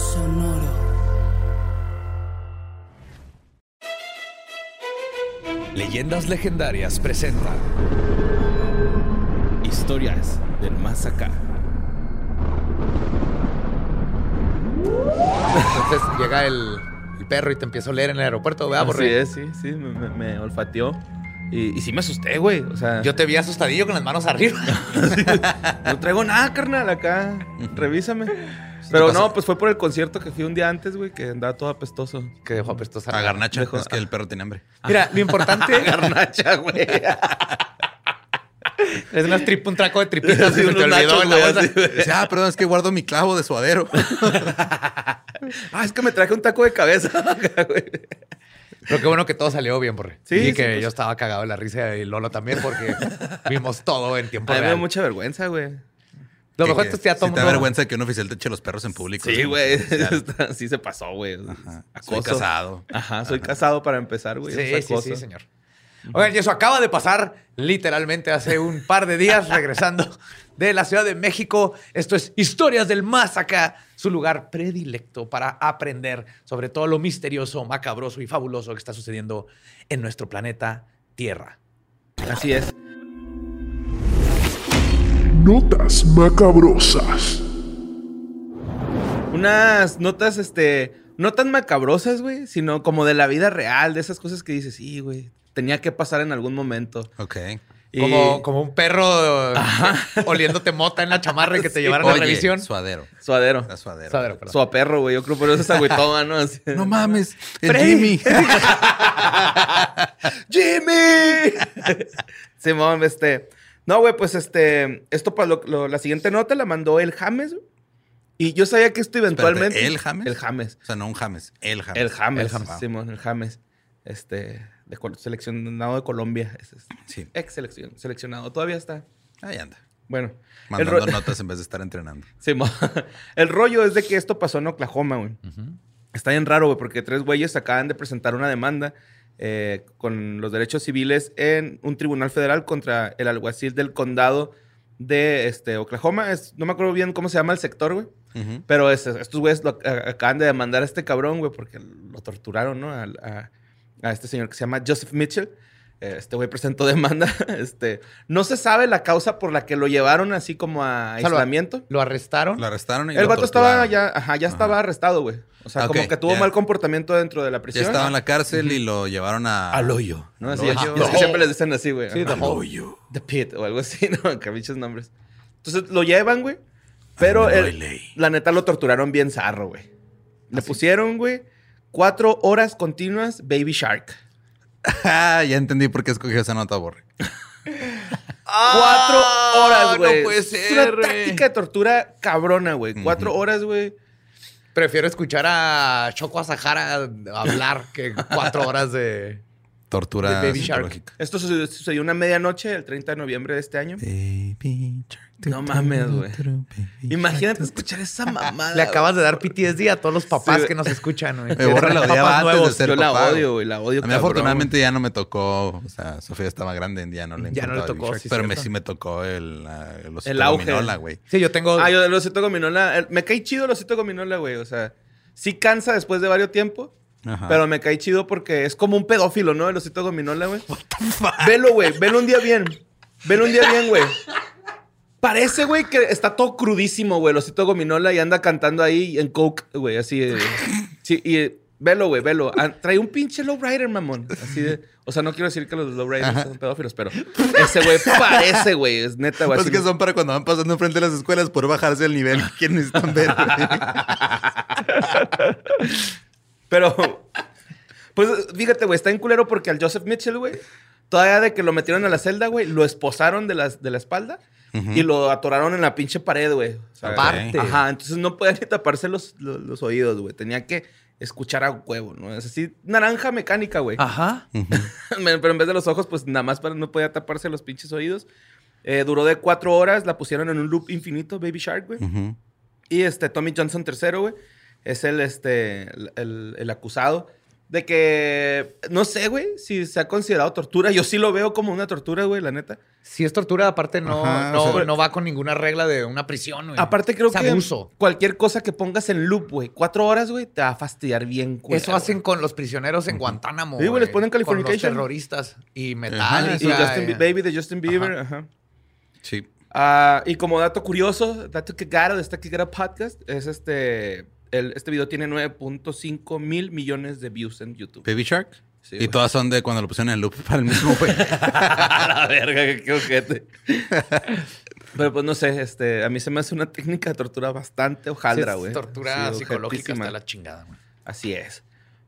Sonoro. Leyendas Legendarias presenta Historias del más acá. Entonces llega el, el perro y te empieza a oler en el aeropuerto, ¿verdad, Así Borre? es, sí, sí, me, me- me olfateó. Y, y sí me asusté, güey. O sea, Yo te vi asustadillo con las manos arriba. no traigo nada, carnal, acá. Revísame. Pero no, pues fue por el concierto que fui un día antes, güey, que andaba todo apestoso. que dejó apestosa. A garnacha, Dejó- es que el perro tiene hambre. Mira, lo importante Garnacha, güey. es unas trip, un traco de tripitas que se te olvidó en la bolsa. Dice, ah, perdón, es que guardo mi clavo de suadero. Ah, es que me traje un taco de cabeza. Pero qué bueno que todo salió bien, Borre. Sí, y sí, que pues. yo estaba cagado de la risa y Lolo también porque vimos todo en tiempo A mí me real. mucha vergüenza, güey. Lo mejor que es que ya todo te da vergüenza que un oficial te eche los perros en público. Sí, güey. Sí se pasó, güey. Soy casado. Ajá, soy casado para empezar, güey. Sí, sí, sí, señor. Oigan, y eso acaba de pasar literalmente hace un par de días regresando de la Ciudad de México. Esto es Historias del Más Acá, su lugar predilecto para aprender sobre todo lo misterioso, macabroso y fabuloso que está sucediendo en nuestro planeta Tierra. Así es. Notas macabrosas. Unas notas, este, no tan macabrosas, güey, sino como de la vida real, de esas cosas que dices, sí, güey, tenía que pasar en algún momento. Ok. Y- Como, como un perro oliéndote mota en la chamarra y que te llevaran a Oye, revisión. suadero. Suadero. Suadero. Suadero, perdón. Su perro, güey. Yo creo por eso es agüitoma, ¿no? Así. No mames, el. Jimmy. ¡Jimmy! Simón, este. No, güey, pues este. Esto para lo- lo- la siguiente nota la mandó el James. Y yo sabía que esto eventualmente. Espérate, ¿el James? El James. O sea, no un James, el James. El James. El James. Simón, el James. Este. De, seleccionado de Colombia. Es- Sí. Ex seleccion- seleccionado. Todavía está. Ahí anda. Bueno. Mandando notas en vez de estar entrenando. Simón. el rollo es de que esto pasó en Oklahoma, güey. Está bien raro, güey, porque tres güeyes acaban de presentar una demanda eh, con los derechos civiles en un tribunal federal contra el alguacil del condado de este, Oklahoma. Es- no me acuerdo bien cómo se llama el sector, güey. Pero es- estos güeyes lo- a- acaban de demandar a este cabrón, güey, porque lo torturaron, ¿no? A este señor que se llama Joseph Mitchell. Este güey presentó demanda. Este, no se sabe la causa por la que lo llevaron así como a sea, aislamiento. Lo arrestaron. Lo arrestaron y El lo vato estaba ya, ajá, ya estaba Ajá. arrestado, güey. O sea, Ok, como que tuvo ya. mal comportamiento dentro de la Ya prisión. estaba en la cárcel y lo llevaron a... Al hoyo. ¿no? Al Así, hoyo. es que siempre les dicen así, güey. Sí, the hole. The Pit o algo así, ¿no? Cabichos nombres. Entonces lo llevan, güey. Pero Ah, el- la neta lo torturaron bien zarro, güey. Le pusieron, güey, cuatro horas continuas Baby Shark. Ah, ya entendí por qué escogió esa nota, Borre. Cuatro horas, güey. no puede Es una güey. táctica de tortura cabrona, güey. Cuatro horas, güey. Prefiero escuchar a Choco Asahara hablar que cuatro horas de... Tortura De Baby Shark. Esto sucedió, sucedió una medianoche, el 30 de noviembre de este año. Baby Shark. No mames, güey. Imagínate escuchar esa mamada. Le acabas de dar PTSD a todos los papás Sí. que nos escuchan, güey. Me borra la Papás odiaba antes de nuevos. ser Yo la odio, güey. La odio. A mí cabrón, afortunadamente ya no me tocó, o sea, Sofía estaba grande, ya no le Ya no le tocó, sí, pero me, sí me tocó el, el, osito El auge. gominola, güey. Sí, yo tengo... Ah, yo el osito gominola. el- me cae chido el osito gominola, güey. O sea, sí cansa después de varios tiempo. Ajá. Pero me cae chido porque es como un pedófilo, ¿no? El osito gominola, güey. Velo, güey. Velo un día bien. Velo un día bien, güey. Parece, güey, que está todo crudísimo, güey, el osito gominola y anda cantando ahí en coke, güey, así. de- sí, y eh, velo, güey, velo. Ah, trae un pinche lowrider, mamón. Así de. O sea, no quiero decir que los lowriders son pedófilos, pero ese güey parece, güey. Es neta, güey. Pues que son para cuando van pasando enfrente de las escuelas por bajarse el nivel que necesitan ver, güey. Pero, pues fíjate, güey, está en culero porque al Joseph Mitchell, güey, Todavía de que lo metieron a la celda, güey, lo esposaron de, las, de la espalda y lo atoraron en la pinche pared, güey. O sea, Aparte. Ajá, entonces no podía ni taparse los, los, los oídos, güey. Tenía que escuchar a huevo, ¿no? Es así, naranja mecánica, güey. Ajá. Pero en vez de los ojos, pues nada más para, no podía taparse los pinches oídos. Eh, duró de cuatro horas, la pusieron en un loop infinito, Baby Shark, güey. Ujú. Y este, Tommy Johnson III, güey, es el, este, el, el- el acusado de que, no sé, güey, si se ha considerado tortura. Yo sí lo veo como una tortura, güey, la neta. Si es tortura, aparte no, Ajá, no, o sea- no va con ninguna regla de una prisión, güey. Aparte creo Es que abuso. cualquier cosa que pongas en loop, güey, cuatro horas, güey, te va a fastidiar bien, culero, Eso hacen con los prisioneros en Guantánamo. Sí, güey, les ponen Con los terroristas y güey. metal. Y Justin Bie- Baby de Justin Bieber, ajá. Sí. Ah, y como dato curioso, dato que caro de esta que era podcast, es este, el- este video tiene 9.5 mil millones de views en YouTube. Baby Shark. Sí, y güey. todas son de cuando lo pusieron en el loop para el mismo, güey. A la verga, qué- qué ojete. Pero pues no sé, este, a mí se me hace una técnica de tortura bastante hojaldra, güey. tortura Sí, psicológica hasta la chingada, güey. Así es.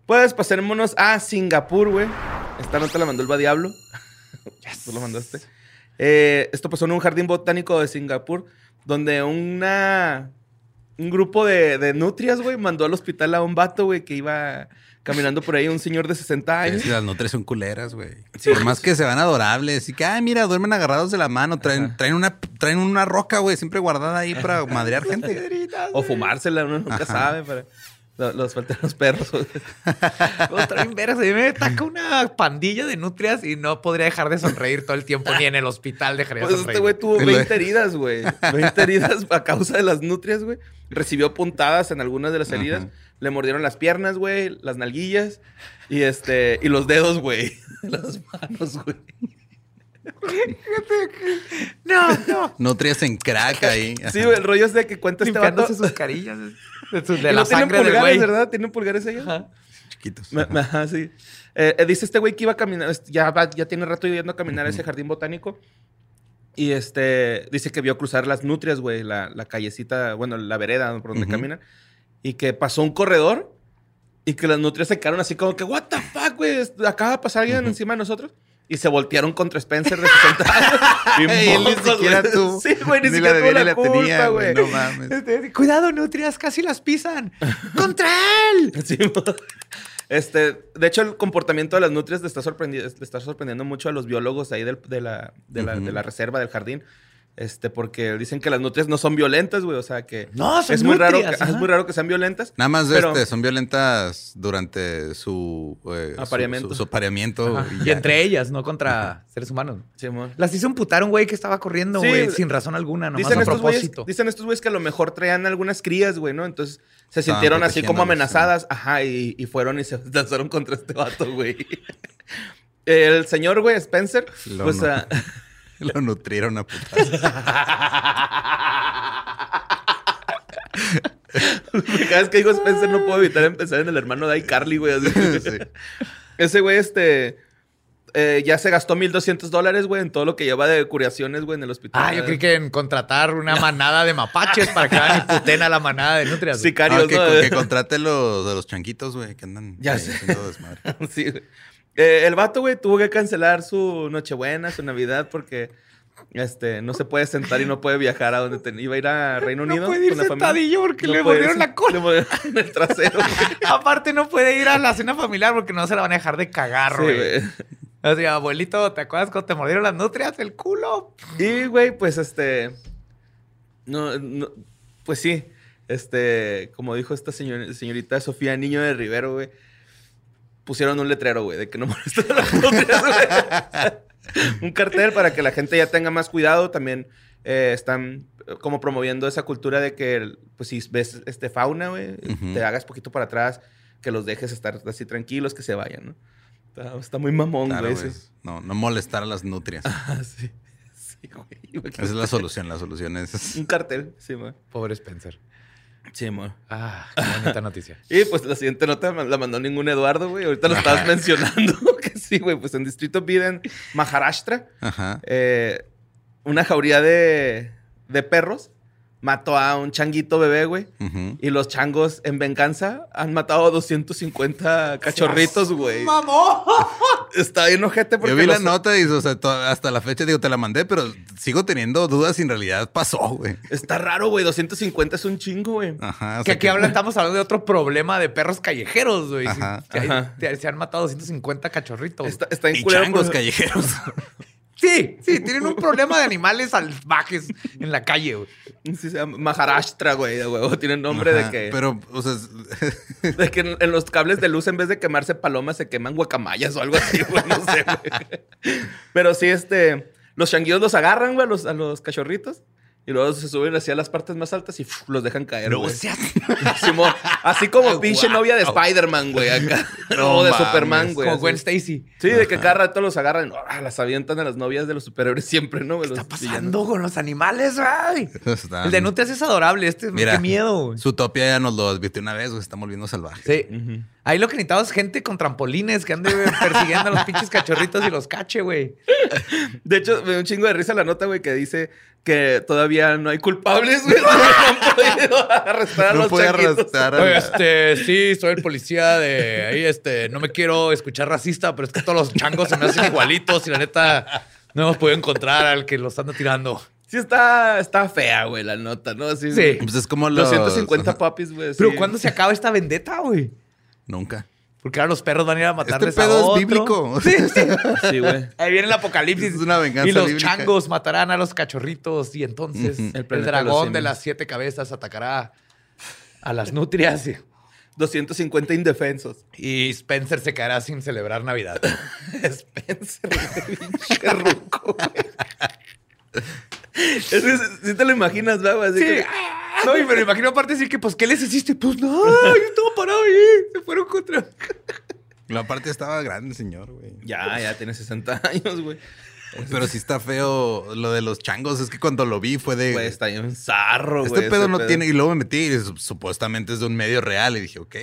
Pues pasémonos a Singapur, güey. Esta nota la mandó el Va Diablo. Tú lo mandaste. Eh, esto pasó en un jardín botánico de Singapur, donde una un grupo de, de nutrias, güey, mandó al hospital a un vato, güey, que iba caminando por ahí, un señor de 60 años. Sí, las nutrias son culeras, güey. Sí. Por más que se van adorables. Y que, ay, mira, duermen agarrados de la mano. Traen, traen, una, traen una roca, güey, siempre guardada ahí para madrear gente. O fumársela, uno nunca Ajá. sabe. Lo- los faltan los perros. Otra mí me ataca una pandilla de nutrias y no podría dejar de sonreír todo el tiempo, ni en el hospital dejaría de Pues sonreír. este güey tuvo Y lo- 20 heridas, güey. 20 heridas a causa de las nutrias, güey. Recibió puntadas en algunas de las heridas. Le mordieron las piernas, güey, las nalguillas y este y los dedos, güey. Las manos, güey. No, no. Nutrias en crack ahí. Sí, güey, el rollo es de que cuenta este vato. Sus carillas. De, su- de Y la no sangre del pulgares, güey. ¿verdad? Tienen pulgares ellos. Ajá. Chiquitos. Me- Ajá, sí. Eh, eh, dice este güey que iba a caminar, ya, va- ya tiene rato yendo a caminar a ese jardín botánico. Y este, dice que vio cruzar las nutrias, güey, la, la callecita, bueno, la vereda por donde Ujú. caminan. Y que pasó un corredor y que las nutrias se quedaron así como que, what the fuck, güey, acaba de pasar alguien encima de nosotros. Y se voltearon contra Spencer de 60 años. Ni siquiera tú. Sí, güey, ni, Ni siquiera la la, la culpa, tenía, güey. No mames. Este, Cuidado, nutrias, casi las pisan. ¡Contra él! Sí, mo- este, de hecho, el comportamiento de las nutrias le está, sorprendi- le está sorprendiendo mucho a los biólogos ahí del- de, la, de la reserva del jardín. Este, porque dicen que las nutrias no son violentas, güey. O sea que. No, son es muy raro que, es muy raro que sean violentas. Nada más Pero- este, son violentas durante su, eh, su- Apareamiento. Su, su apareamiento. Y entre ellas, no contra seres humanos. Sí, mo- Las hizo un güey que estaba corriendo, Sí, güey, sin razón alguna, nomás Dicen a estos, güeyes, propósito. dicen estos güeyes que a lo mejor traían algunas crías, güey, ¿no? Entonces se sintieron así como amenazadas. Ajá, y, y fueron y se lanzaron contra este vato, güey. El señor, güey, Spencer, Lo pues, no- ah, Lo nutrieron a putas. Cada vez que digo Spencer no puedo evitar empezar en el hermano de iCarly, güey. así. Sí. Ese güey, este... eh, ya se gastó 1.200 dólares, güey, en todo lo que lleva de curaciones, güey, en el hospital. Ah, yo creí que en contratar una manada de mapaches para que hagan y puten a la manada de nutrias. Sicarios, Ah, que, ¿no? que contrate los de los chanquitos, güey, que andan Ya sé. haciendo desmadre. Sí, güey. Eh, el vato, güey, tuvo que cancelar su Nochebuena, su Navidad, porque este, no se puede sentar y no puede viajar a donde iba a ir a Reino No Unido. puede ir con la familia. sentadillo porque le ir- la cola. Le mordieron en el trasero. Aparte, no puede ir a la cena familiar porque no se la van a dejar de cagar, Sí, güey. güey. o sea, abuelito, ¿te acuerdas cuando te mordieron las nutrias? El culo. Y, güey, pues este. No, no, pues sí. Este, como dijo esta señor- señorita Sofía Niño de Rivero, güey. Pusieron un letrero, güey, de que no molestan a las nutrias, güey. un cartel para que la gente ya tenga más cuidado. También eh, están eh, como promoviendo esa cultura de que, pues, si ves este fauna, güey, te hagas poquito para atrás, que los dejes estar así tranquilos, que se vayan, ¿no? Está, está muy mamón, Claro, güey. güey. ese. No, no molestar a las nutrias. Ah, sí. Sí, güey. Esa es la solución. La solución es... Un cartel, sí, man. Pobre Spencer. Sí, man. Ah, qué bonita noticia. Y pues la siguiente nota la mandó ningún Eduardo, güey. Ahorita lo estabas mencionando. que sí, güey. Pues en Distrito Biden, Maharashtra, Ajá. eh, una jauría de, de perros mató a un changuito bebé, güey. Y los changos, en venganza, han matado a 250 cachorritos, güey. ¡Mamó! Está bien ojete porque Yo vi la nota y o sea, to- hasta la fecha digo, te la mandé, pero sigo teniendo dudas si en realidad pasó, güey. Está raro, güey. 250 es un chingo, güey. Ajá. o Que aquí hablan, estamos hablando de otro problema de perros callejeros, güey. Ajá. que hay- Ajá. te- se han matado 250 cachorritos. Está, está en Y changos callejeros. Sí, sí, tienen un problema de animales salvajes en la calle, güey. Sí, se llama Maharashtra, güey, de huevo. Tiene nombre Ajá, de que, Pero, o sea, es- de que en, en los cables de luz, en vez de quemarse palomas, se queman guacamayas o algo así, güey. No sé, güey. Pero sí, este. Los changuillos los agarran, güey, a los, a los cachorritos. Y luego se suben hacia las partes más altas y ¡fuf! los dejan caer, güey. Simón, así como pinche novia de Spider-Man, güey, acá. No o de mames, Superman, güey. Como. Gwen Stacy. Sí, de que cada rato los agarran, ¡ah! las avientan a las novias de los superhéroes siempre, ¿no? güey? ¿Qué Los está villanos. pasando con los animales, güey? Están- El de Nutrias es adorable. Este, Mira, qué miedo, güey. Su topia ya nos lo advirtió una vez, güey. Se está volviendo salvaje. Sí. Ahí lo que necesitamos es gente con trampolines que ande persiguiendo a los pinches cachorritos y los cache, güey. De hecho, me dio un chingo de risa la nota, güey, que dice que todavía no hay culpables, güey. No han podido arrestar a No los puede Oye, a... este, sí, soy el policía de ahí, este, no me quiero escuchar racista, pero es que todos los changos se me hacen igualitos y la neta no hemos podido encontrar al que los anda tirando. Sí está, está fea, güey, la nota, ¿no? Así, Sí. Pues es como los... 250 papis, güey. Pero sí. ¿cuándo se acaba esta vendetta, güey? Nunca. Porque ahora los perros van a ir a Este matarles a pedo otro. es bíblico. Sí, sí. Sí, güey. Ahí viene el apocalipsis. Es una venganza Y los bíblica. changos matarán a los cachorritos y entonces. El de dragón de, las siete cabezas atacará a las nutrias y- 250 indefensos. y Spencer se quedará sin celebrar Navidad. Spencer, güey, pinche ruco, güey. Es que si te lo imaginas, güey, así Sí. que... No, y me lo imagino aparte decir que, pues, ¿qué les hiciste? Pues, no, yo estaba parado ahí. Se fueron contra... La parte estaba grande, el señor, güey. Ya, ya tiene 60 años, güey. Pero sí está feo lo de los changos. Es que cuando lo vi fue de... Güey, está bien zarro, este güey. pedo no tiene... Y luego me metí y su- supuestamente es de un medio real. Y dije, ok,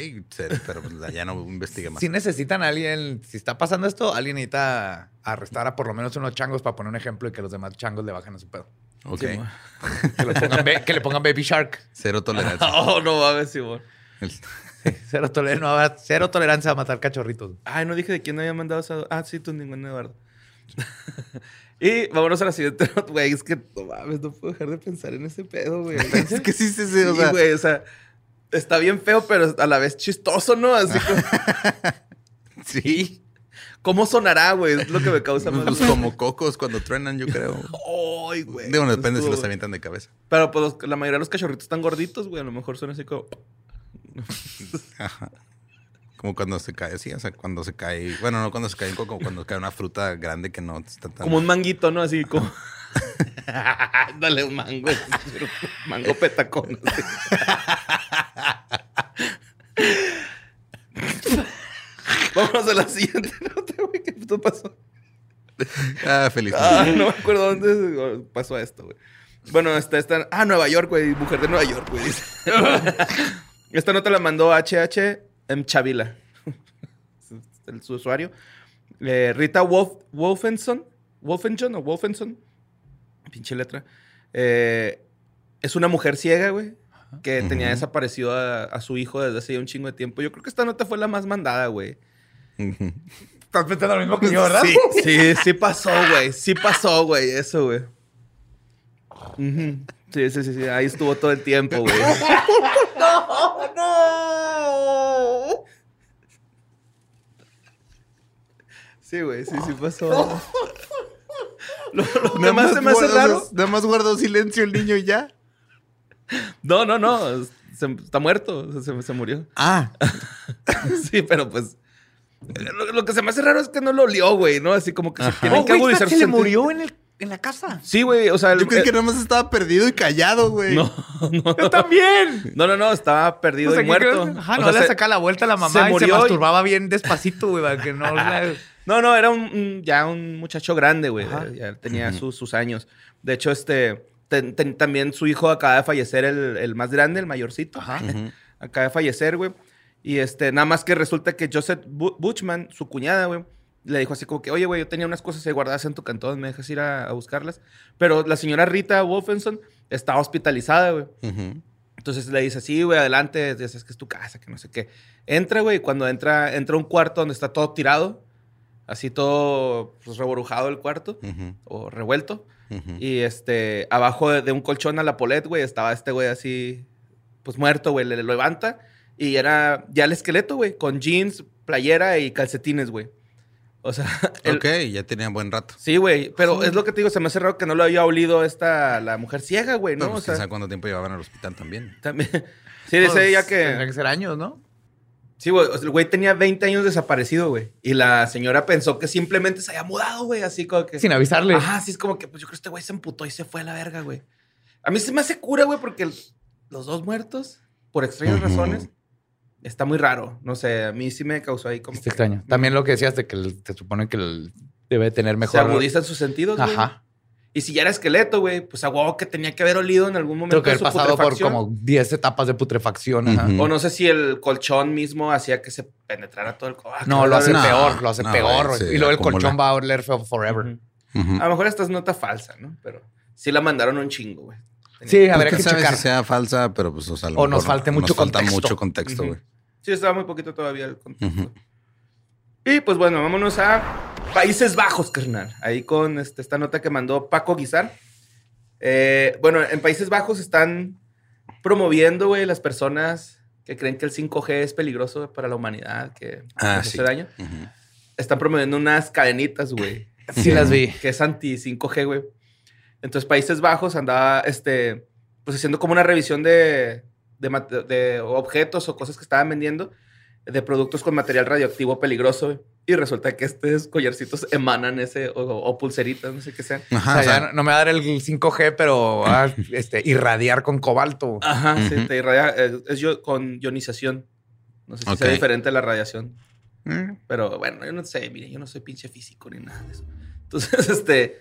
pero pues, ya no investigué más. Si necesitan a alguien, si está pasando esto, alguien necesita arrestar a por lo menos unos changos para poner un ejemplo y que los demás changos le bajen a su pedo. Ok. Que, le pongan be- que le pongan Baby Shark. Cero tolerancia. Oh, no mames, Simón. El- Cero, toler- no cero tolerancia a matar cachorritos. Ay, no dije de quién había mandado esa. Ah, sí, tú, ningún Eduardo. y vámonos a la siguiente nota, güey. Es que no mames, no puedo dejar de pensar en ese pedo, güey. es que sí, sí, sí. Sí, o sea, güey, o sea, está bien feo, pero a la vez chistoso, ¿no? Así como, sí. ¿cómo sonará, güey? Es lo que me causa más. Pues como cocos cuando truenan, yo creo. Güey. Digo, depende si los avientan de cabeza. Pero pues la mayoría de los cachorritos están gorditos, güey. A lo mejor suena así como. Ajá. Como cuando se cae, sí, o sea, cuando se cae, bueno, no cuando se cae un coco, cuando cae una fruta grande que no está tan... Como un manguito, ¿no? Así como. Dale un mango. mango petacón. Vámonos a la siguiente nota, güey. ¿Qué pasó? Ah, feliz. Ah, no me acuerdo dónde pasó esto, güey. Bueno, esta, esta. Ah, Nueva York, güey. Mujer de Nueva York, güey. esta nota la mandó HH M. Chavila. el, su usuario. Eh, Rita Wolf, Wolfenson. Wolfenson o Wolfenson. Pinche letra. Eh, es una mujer ciega, güey. Que tenía Ujú. desaparecido a, a su hijo desde hace ya un chingo de tiempo. Yo creo que esta nota fue la más mandada, güey. Ujú. Estás pensando lo mismo que yo, ¿verdad? Sí. Sí, sí pasó, güey. Sí pasó, güey. Eso, güey. Sí, sí, sí, sí. Ahí estuvo todo el tiempo, güey. Sí, güey. Sí, sí pasó. Lo, lo que más se me hace raro. Nada más guardó silencio el niño y ya. No, no, no. Se- está muerto. Se murió. Ah, Sí, pero pues. Lo, lo que se me hace raro es que no lo olió, güey, ¿no? Así como que se Ajá. tienen Oh, que agudizar se le murió en, el, en la casa. Sí, güey. O sea, el- yo creí que nada más estaba perdido y callado, güey. No, no. Yo también. No, no, no, estaba perdido O sea, y muerto. creo- Ajá, O no sea, le se- saca la vuelta a la mamá se y se y- masturbaba bien despacito, güey, para que no... la- No, no, era un, un- ya un muchacho grande, güey. Ajá. Ya tenía sus, sus años. De hecho, este, ten- ten- también su hijo acaba de fallecer, el, el más grande, el mayorcito. Ajá. Acaba de fallecer, güey. Y este, nada más que resulta que Joseph Bu- Butchman, su cuñada, güey, le dijo así como que, oye, güey, yo tenía unas cosas ahí guardadas en tu cantón, ¿me dejas ir a, a buscarlas? Pero la señora Rita Wolfenson Estaba hospitalizada, güey. Ujú. Entonces le dice, sí, güey, adelante, dices que es tu casa, que no sé qué. Entra, güey, y cuando entra, entra a un cuarto donde está todo tirado, así todo pues, reborujado el cuarto, Ujú. o revuelto. Ujú. Y este, abajo de, de un colchón a la polet, güey, estaba este güey así, pues muerto, güey, le, lo levanta. Y era ya el esqueleto, güey, con jeans, playera y calcetines, güey. O sea, el- Ok, ya tenía buen rato. sí, güey, pero es lo que te digo, se me hace raro que no lo había olido esta, la mujer ciega, güey, ¿no? Pues, o sea, cuánto tiempo llevaban al hospital también. también. Sí, dice ella Pues, Tendría que. que ser años, ¿no? Sí, güey. o sea, El güey tenía 20 años desaparecido, güey. Y la señora pensó que simplemente se había mudado, güey. Así como que. Sin avisarle. Ajá, sí, es como que, pues yo creo que este güey se emputó y se fue a la verga, güey. A mí se me hace cura, güey, porque el- los dos muertos, por extrañas razones, está muy raro. No sé, a mí sí me causó ahí como. Está extraño. También lo que decías de que el- te supone que el- debe tener Se mejor. agudizan sus sentidos, güey. Ajá. Y si ya era esqueleto, güey, pues a huevo que tenía que haber olido en algún momento Creo que haber su pasado por como 10 etapas de putrefacción. ajá. Ujú. O no sé si el colchón mismo hacía que se penetrara todo el... Ah, No, lo hace No, peor, lo hace no, peor. sí, y luego el colchón va a oler feo forever. A lo mejor esta es nota falsa, ¿no? Pero sí la mandaron un chingo, güey. Sí, Pues, habría que sabe checar. si sea falsa, pero pues, o sea, a lo O nos falte mucho nos falta contexto. mucho contexto, güey. Sí, estaba muy poquito todavía el contexto. Ujú. Y pues bueno, vámonos a Países Bajos, carnal. Ahí con este, esta nota que mandó Paco Guizar. Eh, bueno, en Países Bajos están promoviendo, güey, las personas que creen que el 5G es peligroso para la humanidad, que Ah, nos sí. hace daño. Ujú. Están promoviendo unas cadenitas, güey. Sí las vi. que es anti 5G, güey. Entonces, Países Bajos andaba, este, pues haciendo como una revisión de, de, objetos o cosas que estaban vendiendo de productos con material radioactivo peligroso. Y resulta que estos collarcitos emanan ese, o, o pulseritas, no sé qué sean. Ajá, o sea, o sea, no, no me va a dar el 5G, pero va a este, irradiar con cobalto. Ajá, sí, te irradia, es yo, con ionización. No sé si sea Ok. diferente a la radiación. mm, Pero bueno, yo no sé, mire, yo no soy pinche físico ni nada de eso. Entonces, este,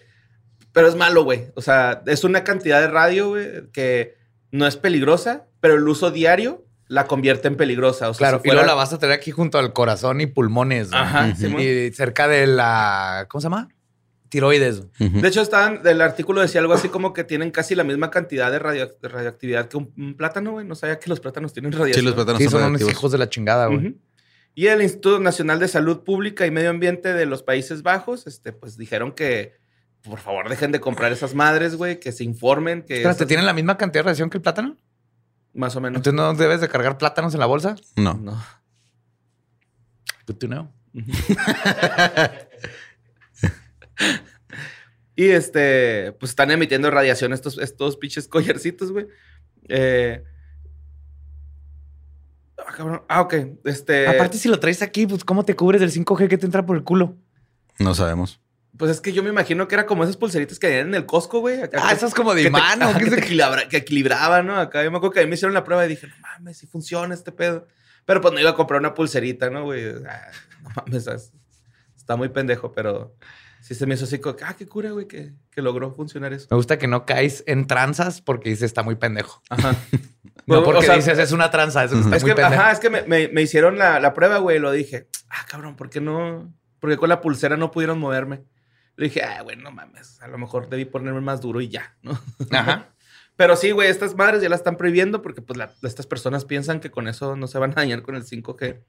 pero es malo, güey. O sea, es una cantidad de radio, güey, que no es peligrosa, pero el uso diario la convierte en peligrosa. O sea, Claro, si y luego la vas a tener aquí junto al corazón y pulmones. Ajá, Ujú. Simón. Y cerca de la. ¿Cómo se llama? Tiroides. De hecho, estaban, el artículo decía algo así como que tienen casi la misma cantidad de, radio- de radioactividad que un, un plátano, güey. No sabía que los plátanos tienen Sí, radiación. los plátanos Sí, son son unos radioactivos. hijos de la chingada, güey. Ujú. Y el Instituto Nacional de Salud Pública y Medio Ambiente de los Países Bajos, este, pues dijeron que por favor dejen de comprar esas madres, güey, que se informen que Espérate, esas- ¿tienen la misma cantidad de radiación que el plátano? más o menos. Entonces no debes de cargar plátanos en la bolsa. No. no. Good to know. Y este, pues están emitiendo radiación estos, estos pinches collarcitos, güey. Eh, ah, cabrón. Ah, ok. Este. Aparte, si lo traes aquí, pues ¿cómo te cubres del 5G que te entra por el culo? No sabemos. Pues es que yo me imagino que era como esas pulseritas que habían en el Costco, güey. acá Ah, que- eso es como de que te- imán, ¿o ajá, qué que, te equilibra- que equilibraba, ¿no? Acá yo me acuerdo que a mí me hicieron la prueba y dije, no mames, si funciona este pedo. Pero pues no iba a comprar una pulserita, ¿no, güey? Ah, no mames, es- está muy pendejo, pero sí se me hizo así como, ah, qué cura, güey, que, que logró funcionar eso. Me gusta que no caes en tranzas porque dices está muy pendejo. Ajá. No porque o sea, dices es una tranza, eso está Es muy que, pendejo. ajá, es que me, me- me hicieron la, la prueba, güey, y lo dije, ah, cabrón, ¿por qué no? Porque con la pulsera no pudieron moverme. Le dije, ah, güey, no mames, a lo mejor debí ponerme más duro y ya, ¿no? Ajá. Pero sí, güey, estas madres ya las están prohibiendo porque pues la- estas personas piensan que con eso no se van a dañar con el 5G.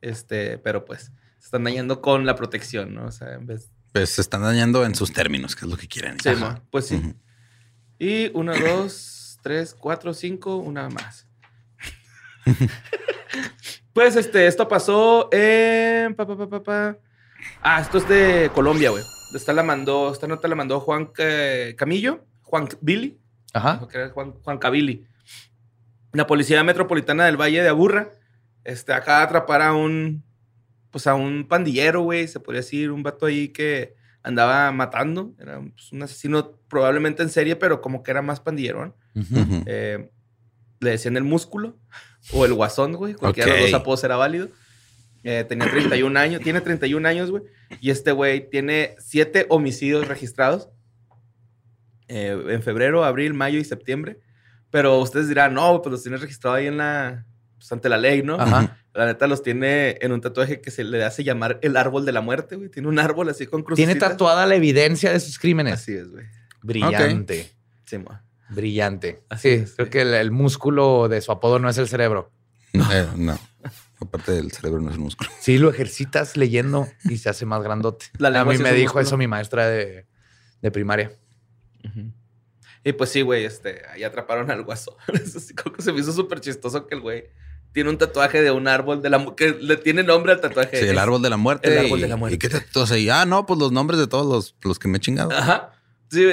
Este, pero pues se están dañando con la protección, ¿no? O sea, en vez... Pues se están dañando en sus términos, que es lo que quieren. Sí, pues sí. Y una, dos, tres, cuatro, cinco, una más. pues este, esto pasó en... pa, pa, pa, pa, pa. Ah, esto es de Colombia, güey. Esta la mandó, esta nota la mandó Juan eh, Camillo, Juan Billy. Ajá. Que era Juan, Juan Cavili. La Policía Metropolitana del Valle de Aburra este, acaba de atrapar a un, pues a un pandillero, güey, se podría decir, un vato ahí que andaba matando. Era pues, un asesino probablemente en serie, pero como que era más pandillero. Ujú. Eh, le decían el músculo o el guasón, güey. Cualquiera de los dos apodos era válido. Eh, tenía 31 años, tiene 31 años, güey. Y este güey tiene siete homicidios registrados eh, en febrero, abril, mayo y septiembre. Pero ustedes dirán, no, pues los tiene registrados ahí en la, pues ante la ley, ¿no? Ajá. La neta los tiene en un tatuaje que se le hace llamar el árbol de la muerte, güey. Tiene un árbol así con crucecitas. Tiene tatuada la evidencia de sus crímenes. Así es, güey. Brillante. Sí, mo. Brillante. Así sí, es, creo sí. que el, el músculo de su apodo no es el cerebro. Eh, no. Aparte del cerebro no es el músculo. Sí, lo ejercitas leyendo y se hace más grandote. La A mí sí me un dijo músculo. eso mi maestra de, de primaria. Y pues sí, güey, este, ahí atraparon al guaso. Como que se me hizo súper chistoso que el güey tiene un tatuaje de un árbol de la que le tiene nombre al tatuaje. Sí, el árbol de la muerte. el árbol y- de la muerte. ¿Y qué tatuajes ahí? Ah, no, pues los nombres de todos los, los que me he chingado. Ajá. Sí,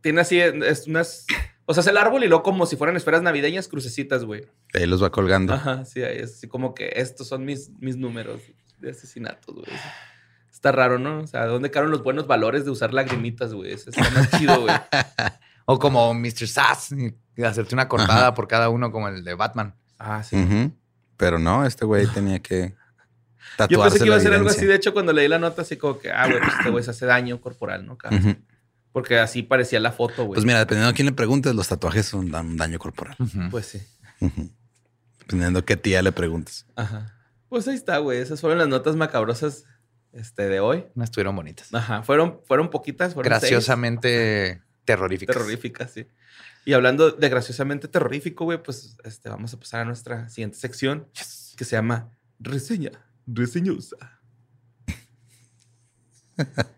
tiene así, es unas. O sea, es el árbol y luego como si fueran esferas navideñas, crucecitas, güey. Ahí los va colgando. Ajá, sí, ahí es así como que estos son mis, mis números de asesinatos, güey. Está raro, ¿no? O sea, ¿dónde quedaron los buenos valores de usar lagrimitas, güey? Eso está más chido, güey. O como Mr. Sass, y hacerte una cortada por cada uno como el de Batman. Ah, sí. Pero no, este güey tenía que tatuarse Yo pensé que iba a ser algo así, de hecho, cuando leí la nota, así como que, ah, güey, pues este güey se hace daño corporal, ¿no? Ujú. Porque así parecía la foto, güey. Pues mira, dependiendo a quién le preguntes, los tatuajes son dan un daño corporal. Pues sí. Dependiendo a qué tía le preguntes. Ajá. Pues ahí está, güey. Esas fueron las notas macabrosas este, de hoy. No estuvieron bonitas. Ajá. Fueron, fueron poquitas, fueron seis. Graciosamente terroríficas. terroríficas, sí. Y hablando de graciosamente terrorífico, güey, pues este, vamos a pasar a nuestra siguiente sección que se llama Reseña Reseñosa.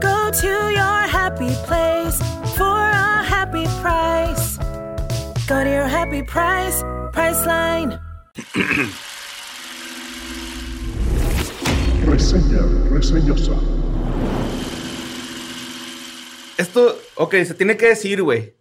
Go to your happy place for a happy price. Go to your happy price, Priceline. Reseña reseñosa. Esto, ok, se tiene que decir, güey.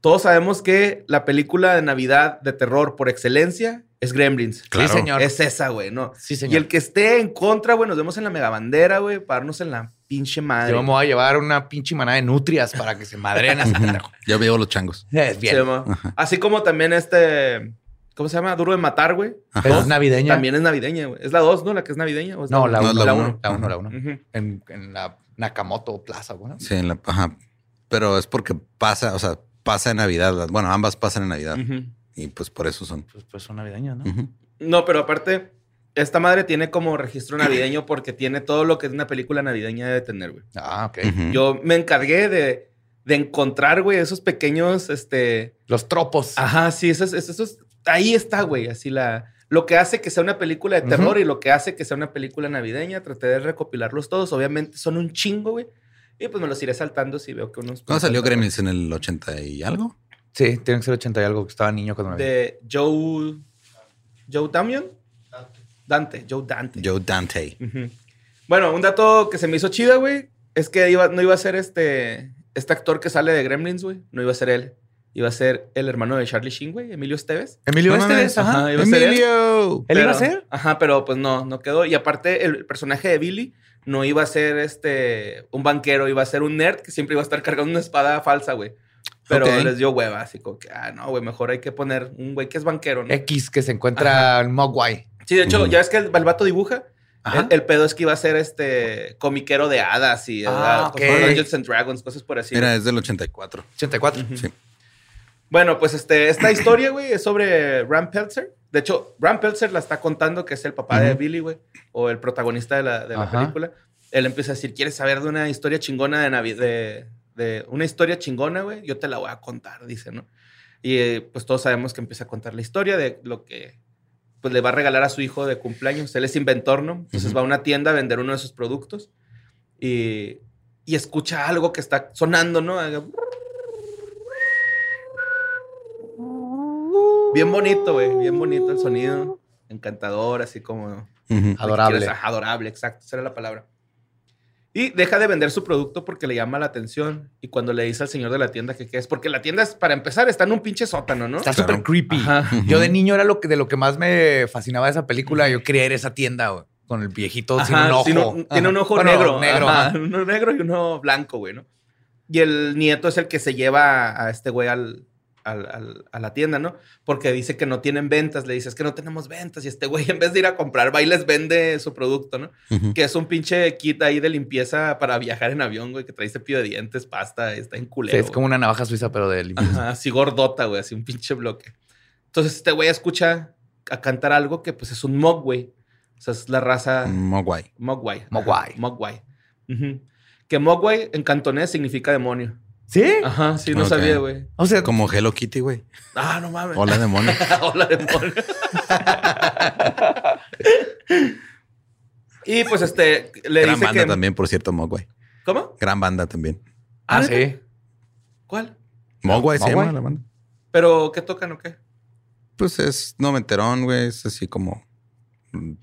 Todos sabemos que la película de Navidad de terror por excelencia es Gremlins. Sí, señor. Es esa, güey, ¿no? Sí, señor. Y el que esté en contra, güey, nos vemos en la megabandera, güey, para darnos en la pinche madre. Yo me voy a llevar una pinche manada de nutrias para que se madren a ese pendejo. Ya veo los changos. Es bien. llama. Así como también este. ¿Cómo se llama? Duro de matar, güey. Es navideña. También es navideña, güey. ¿Es la 2, no? La que es navideña. ¿o es No, la No, 1, la la uno. 1, la 1, la 1. Ujú. En, en la Nakamoto Plaza, güey. ¿no? Sí, en la, ajá. Pero es porque pasa, o sea, pasa en Navidad. Bueno, ambas pasan en Navidad. Y pues por eso son. Pues, pues son navideñas, ¿no? No, pero aparte, esta madre tiene como registro navideño porque tiene todo lo que una película navideña debe tener, güey. Ah, ok. Yo me encargué de, de encontrar, güey, esos pequeños, este... Los tropos. Ajá, sí, esos, esos, esos- ahí está, güey, así la... Lo que hace que sea una película de terror y lo que hace que sea una película navideña, traté de recopilarlos todos. Obviamente son un chingo, güey. Y pues me los iré saltando si veo que unos... ¿Cuándo salió Gremlins? ¿En el 80 y algo? Sí, tienen que ser 80 y algo, que estaba niño cuando me vi. De Joe... Joe Damian. Dante, Joe Dante. Joe Dante. Bueno, un dato que se me hizo chida, güey, es que iba, no iba a ser este, este actor que sale de Gremlins, güey. No iba a ser él. Iba a ser el hermano de Charlie Sheen, güey, Emilio Esteves. Emilio No Esteves, ajá. ajá, iba a ser él. ¡Emilio! ¿Él iba a Pero- ser? Ajá, pero pues no, no quedó. Y aparte, el personaje de Billy no iba a ser este, un banquero, iba a ser un nerd que siempre iba a estar cargando una espada falsa, güey. Pero les dio hueva, así como que, ah, no, güey, mejor hay que poner un güey que es banquero, ¿no? X que se encuentra en Mogwai. Sí, de hecho, Ujú. ya es que el, el vato dibuja. El, el pedo es que iba a ser este comiquero de hadas y Ah, ah, cosas, ok. Dungeons and Dragons, cosas por así. Mira, es del 84. 84. Sí. Bueno, pues este, esta historia, güey, es sobre Ram Peltzer. De hecho, Ram Peltzer la está contando que es el papá de Billy, güey, o el protagonista de la, de la película. Él empieza a decir, ¿quieres saber de una historia chingona de Navidad? De, de una historia chingona, güey, yo te la voy a contar, dice, ¿no? Y eh, pues todos sabemos que empieza a contar la historia de lo que pues le va a regalar a su hijo de cumpleaños. Él es inventor, ¿no? Entonces va a una tienda a vender uno de sus productos y, y escucha algo que está sonando, ¿no? Bien bonito, güey. Bien bonito el sonido. Encantador, así como... Ujú. Adorable. Quieres- ajá, Adorable, exacto. Esa era la palabra. Y deja de vender su producto porque le llama la atención. Y cuando le dice al señor de la tienda que qué es, porque la tienda es, para empezar, está en un pinche sótano, ¿no? Está Claro. súper creepy. Ajá. Yo de niño era lo que, de lo que más me fascinaba de esa película. Yo quería ir a esa tienda, güey, con el viejito sin un ojo. tiene un ojo Bueno, negro. negro. ajá, ajá. Uno negro y uno blanco, güey, ¿no? Y el nieto es el que se lleva a este güey al, a la tienda, ¿no? Porque dice que no tienen ventas. Le dice, es que no tenemos ventas. Y este güey, en vez de ir a comprar, va y les vende su producto, ¿no? Que es un pinche kit ahí de limpieza para viajar en avión, güey, que trae cepillo de dientes, pasta, está en Sí, culero. es como una navaja suiza, pero de limpieza. Ajá, así gordota, güey, así un pinche bloque. Entonces este güey escucha a cantar algo que pues es un mogwai. O sea, es la raza Mogwai. mogwai. Mogwai. Mogwai. Que mogwai en cantonés significa demonio. ¿Sí? Ajá, sí, no sabía, güey. O sea, Como Hello Kitty, güey. Ah, no mames. Hola, demonio. Hola, demonio. y pues este, le Gran dice banda que... también, por cierto, Mogwai. ¿Cómo? Gran banda también. ah, sí. ¿Cuál? Mogwai se Mogwai. llama la banda. ¿Pero qué tocan o qué? Pues es noventerón, güey. Es así como.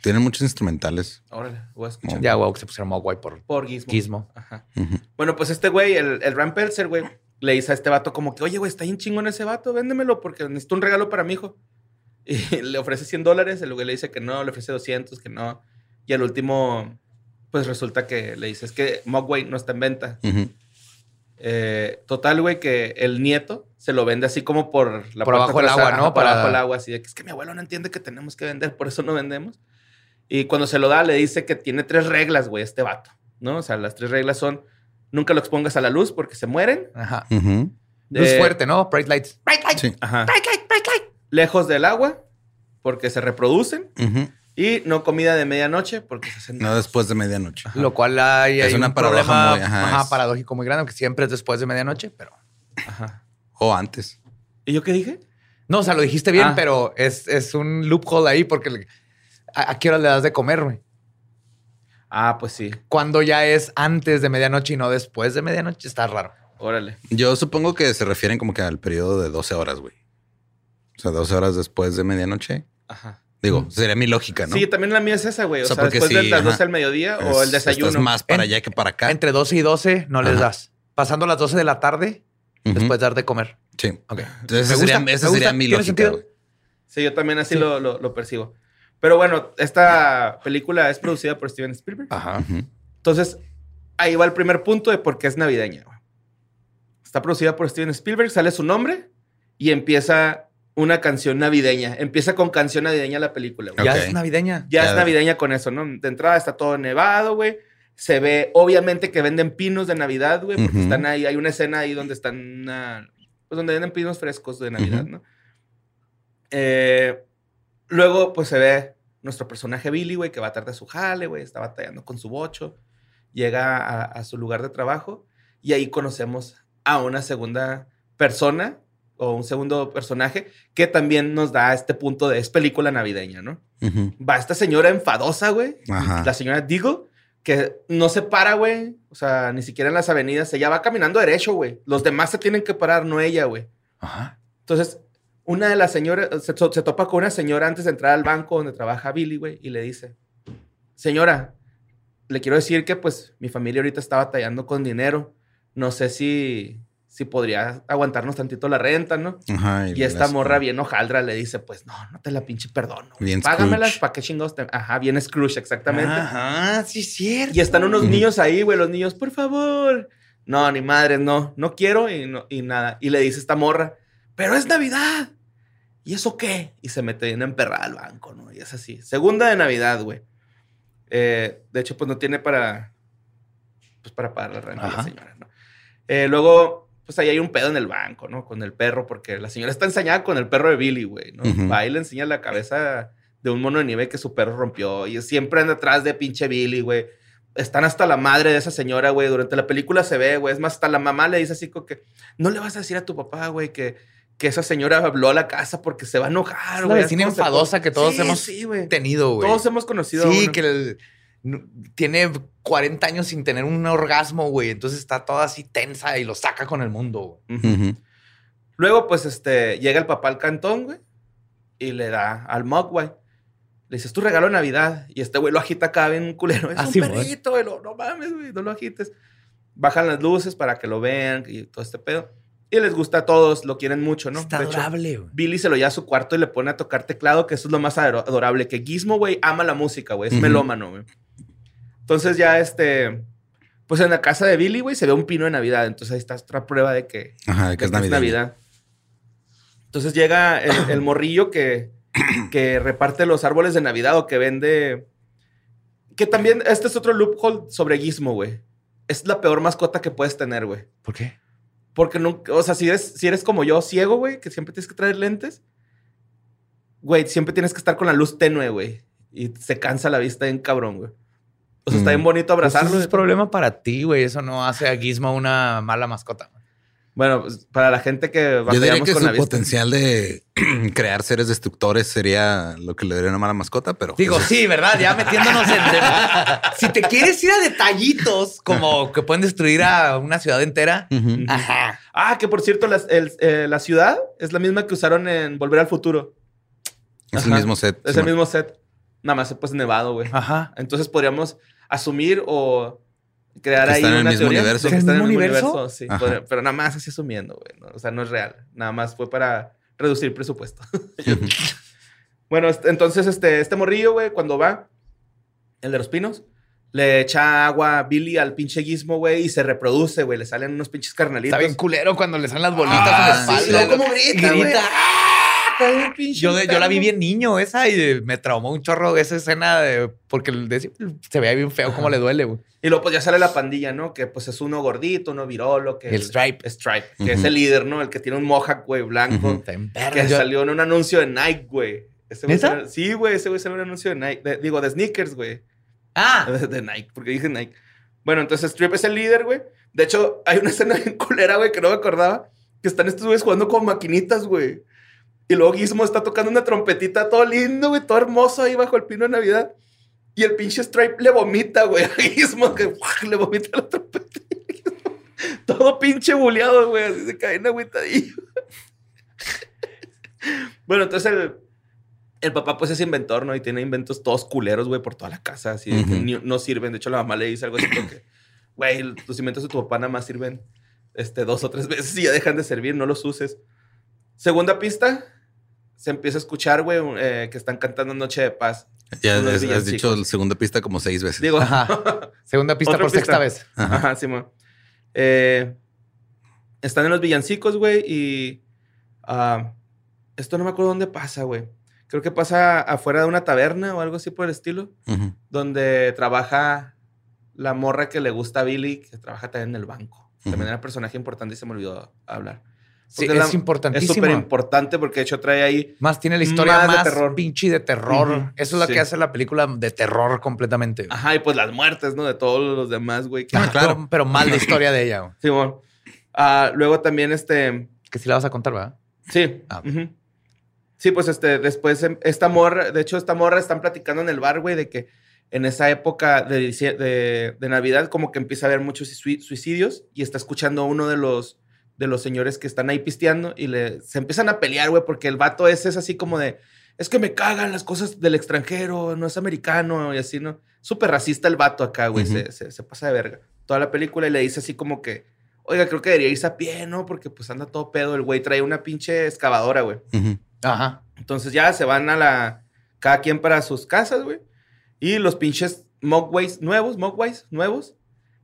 Tienen muchos instrumentales. Órale, voy a escuchar. Ya, güey, que se pusieron Mogwai por Por Gizmo. Gizmo. Ajá. Bueno, pues este güey, el, el Ram güey, le dice a este vato como que, oye, güey, está bien chingón ese vato, véndemelo porque necesito un regalo para mi hijo. Y le ofrece 100 dólares, el güey le dice que no, le ofrece 200, que no. Y al último, pues resulta que le dice, es que Mogwai no está en venta. Eh, total, güey, que el nieto se lo vende así como por la Por abajo del agua, ¿no? ajá, Por Para- abajo del agua, así de que es que mi abuelo no entiende que tenemos que vender, por eso no vendemos. Y cuando se lo da, le dice que tiene tres reglas, güey, este vato, ¿no? O sea, las tres reglas son, nunca lo expongas a la luz porque se mueren. Ajá. Ujú. Luz Eh, fuerte, ¿no? Bright lights. Bright lights. Sí. Ajá. Lejos del agua porque se reproducen. Ujú. Y no comida de medianoche porque se hacen... No después de medianoche. Lo cual hay, Es hay una un paradoja problema muy- ajá, ajá, es- paradójico muy grande, que siempre es después de medianoche, pero... Ajá. O antes. ¿Y yo qué dije? No, o sea, lo dijiste bien, Ah. pero es, es un loophole ahí porque le- ¿a, a qué hora le das de comer, güey? Ah, pues sí. Cuando ya es antes de medianoche y no después de medianoche, está raro. Órale. Yo supongo que se refieren como que al periodo de 12 horas, güey. O sea, 12 horas después de medianoche. Ajá. Digo, sería mi lógica, ¿no? Sí, también la mía es esa, güey. O, O sea, después de sí, las ajá. 12 del mediodía o Es- el desayuno. Estás más para En- allá que para acá. Entre 12 y 12 no les das. Pasando las 12 de la tarde, Ujú. después dar de comer. Sí. Ok. Entonces, esa sería, esa sería mi ¿Tiene lógica. Sí, yo también así Sí. lo, lo- lo percibo. Pero bueno, esta película es producida por Steven Spielberg. Ajá. Ujú. Entonces, ahí va el primer punto de por qué es navideña. Está producida por Steven Spielberg, sale su nombre y empieza una canción navideña. Empieza con canción navideña la película. güey. Ya es navideña. Ya Ya. es navideña con eso, ¿no? De entrada está todo nevado, güey. Se ve, obviamente, que venden pinos de Navidad, güey, porque están ahí. Hay una escena ahí donde están, pues donde venden pinos frescos de Navidad. ¿no? Eh, luego, pues se ve nuestro personaje Billy, güey, que va tarde a su jale, güey, está batallando con su bocho. Llega a, a su lugar de trabajo y ahí conocemos a una segunda persona o un segundo personaje que también nos da este punto de es película navideña, ¿no? Va esta señora enfadosa, güey. Ajá. La señora Deagle, que no se para, güey. O sea, ni siquiera en las avenidas. Ella va caminando derecho, güey. Los demás se tienen que parar, no ella, güey. Ajá. Entonces, una de las señoras se, to- se topa con una señora antes de entrar al banco donde trabaja Billy, güey, y le dice: Señora, le quiero decir que, pues, mi familia ahorita está batallando con dinero. No sé si, si podría aguantarnos tantito la renta, ¿no? Ajá, Y esta las- morra bien hojaldra le dice, pues no, no te la pinche perdono. Bien Págamelas. ¿para qué chingados? te-?" Ajá, bien Scrooge, exactamente. Ajá, sí es cierto. Y están unos niños ahí, güey, los niños, por favor. No, ni madre, no, no quiero y, no, y nada. Y le dice esta morra, pero es Navidad. ¿Y eso qué? Y se mete bien emperrada al banco, ¿no? Y es así. Segunda de Navidad, güey. Eh, de hecho, pues no tiene para, pues para pagar la renta la señora, ¿no? Eh, luego pues ahí hay un pedo en el banco, ¿no? Con el perro, porque la señora está ensañada con el perro de Billy, güey, ¿no? Va y le enseña la cabeza de un mono de nieve que su perro rompió y siempre anda atrás de pinche Billy, güey. Están hasta la madre de esa señora, güey. Durante la película se ve, güey. Es más, hasta la mamá le dice así como que no le vas a decir a tu papá, güey, que, que esa señora habló a la casa porque se va a enojar, Es güey. la vecina ¿Cómo se enfadosa que todos Sí, hemos sí, tenido, güey. Todos hemos conocido. Sí, una. que el- tiene 40 años sin tener un orgasmo, güey. Entonces está toda así tensa y lo saca con el mundo. güey. Ujú. Ujú. Luego, pues, este, llega el papá al cantón, güey, y le da al Mogwai. Le dices, tu regalo de Navidad. Y este güey lo agita acá bien culero. Es Ah, un güey. perrito, güey. No mames, güey, no lo agites. Bajan las luces para que lo vean y todo este pedo. Y les gusta a todos, lo quieren mucho, ¿no? Está De hecho, adorable, güey. Billy se lo lleva a su cuarto y le pone a tocar teclado, que eso es lo más ador- adorable. Que Gizmo, güey, ama la música, güey. Es Ujú. melómano, güey. Entonces ya, este... Pues en la casa de Billy, güey, se ve un pino de Navidad. Entonces ahí está otra prueba de que Ajá, de que es Navidad. Entonces llega el, el morrillo que, que reparte los árboles de Navidad o que vende. Que también, este es otro loophole sobre Gizmo, güey. Es la peor mascota que puedes tener, güey. ¿Por qué? Porque nunca, o sea, si eres, si eres como yo, ciego, güey, que siempre tienes que traer lentes, güey, siempre tienes que estar con la luz tenue, güey. Y se cansa la vista en cabrón, güey. O sea, está Mm. bien bonito abrazarlo. Pues eso es problema para ti, güey. Eso no hace a Gizmo una mala mascota. Bueno, pues, para la gente que Yo diría que con su la vista. potencial de crear seres destructores sería lo que le daría una mala mascota, pero Digo, sí, ¿verdad? Ya metiéndonos en... si te quieres ir a detallitos como que pueden destruir a una ciudad entera. Ajá. Ah, que por cierto, el- eh, la ciudad es la misma que usaron en Volver al Futuro. es el mismo set. Es sí, el man. mismo set. Nada más pues nevado, güey. Ajá. Entonces podríamos asumir o crear Que ahí están en el una mismo teoría universo. que ¿En están el en el mismo universo? universo. Sí, podría- pero nada más así asumiendo, güey. ¿no? O sea, no es real. Nada más fue para reducir presupuesto. bueno, entonces este, este morrillo, güey, cuando va, el de los pinos, le echa agua a Billy al pinche gizmo, güey, y se reproduce, güey. Le salen unos pinches carnalitos. Está bien culero cuando le salen las bolitas Ah, en la sí, espalda. sí, ¿cómo grita, güey? Está bien pinche Yo, yo la vi bien niño esa y me traumó un chorro esa escena de, porque de- se veía bien feo cómo le duele, güey. Y luego pues ya sale la pandilla, ¿no? Que pues es uno gordito, uno virolo. Que El Stripe. Stripe, que es el líder, ¿no? El que tiene un mohawk, güey, blanco. Que. Yo- salió en un anuncio de Nike, güey. Ese güey salió- Sí, güey, ese güey salió en un anuncio de Nike. de- digo, de sneakers, güey. Ah, De Nike, porque dije Nike. Bueno, entonces Strip es el líder, güey. De hecho, hay una escena bien culera, güey, que no me acordaba. Que están estos güeyes jugando con maquinitas, güey. Y luego Gizmo está tocando una trompetita todo lindo, güey, todo hermoso ahí bajo el pino de Navidad. Y el pinche Stripe le vomita, güey, a Gizmo, que ¡guau! le vomita la trompeta. Todo pinche buleado, güey, así se cae en agüitadillo. bueno, entonces el, el papá, pues es inventor, ¿no? Y tiene inventos todos culeros, güey, por toda la casa, así que ni- no sirven. De hecho, la mamá le dice algo así como que, güey, los inventos de tu papá nada más sirven este, dos o tres veces y ya dejan de servir, no los uses. Segunda pista, se empieza a escuchar, güey, eh, que están cantando Noche de Paz. Ya has, has dicho la segunda pista como seis veces. Digo, Ajá. segunda pista por pista. sexta vez. Ajá, Simón. Eh, están en los villancicos, güey, y ah, esto no me acuerdo dónde pasa, güey. Creo que pasa afuera de una taberna o algo así por el estilo, donde trabaja la morra que le gusta a Billy, que trabaja también en el banco. También era personaje importante y se me olvidó hablar. Sí, es la- importantísimo. Es súper importante porque de hecho trae ahí Más tiene la historia Más más, de terror. pinche de terror. Eso es lo sí. que hace la película de terror completamente. Ajá, y pues las muertes, ¿no? De todos los demás, güey. que- Ah, claro. Pero, pero mal la historia de ella. güey. Simón. Ah, luego también, este... Que sí la vas a contar, ¿verdad? Sí. Ah. Sí, pues este, después em, esta morra, de hecho, esta morra están platicando en el bar, güey, de que en esa época de, de, de Navidad como que empieza a haber muchos sui- suicidios y está escuchando uno de los, de los señores que están ahí pisteando y le, se empiezan a pelear, güey, porque el vato ese es así como de, es que me cagan las cosas del extranjero, no es americano y así, ¿no? Súper racista el vato acá, güey, se, se- se pasa de verga. Toda la película y le dice así como que, oiga, creo que debería irse a pie, ¿no? Porque pues anda todo pedo, el güey trae una pinche excavadora, güey. Ajá. Entonces ya se van a la. Cada quien para sus casas, güey. Y los pinches Mogways nuevos, Mogways nuevos,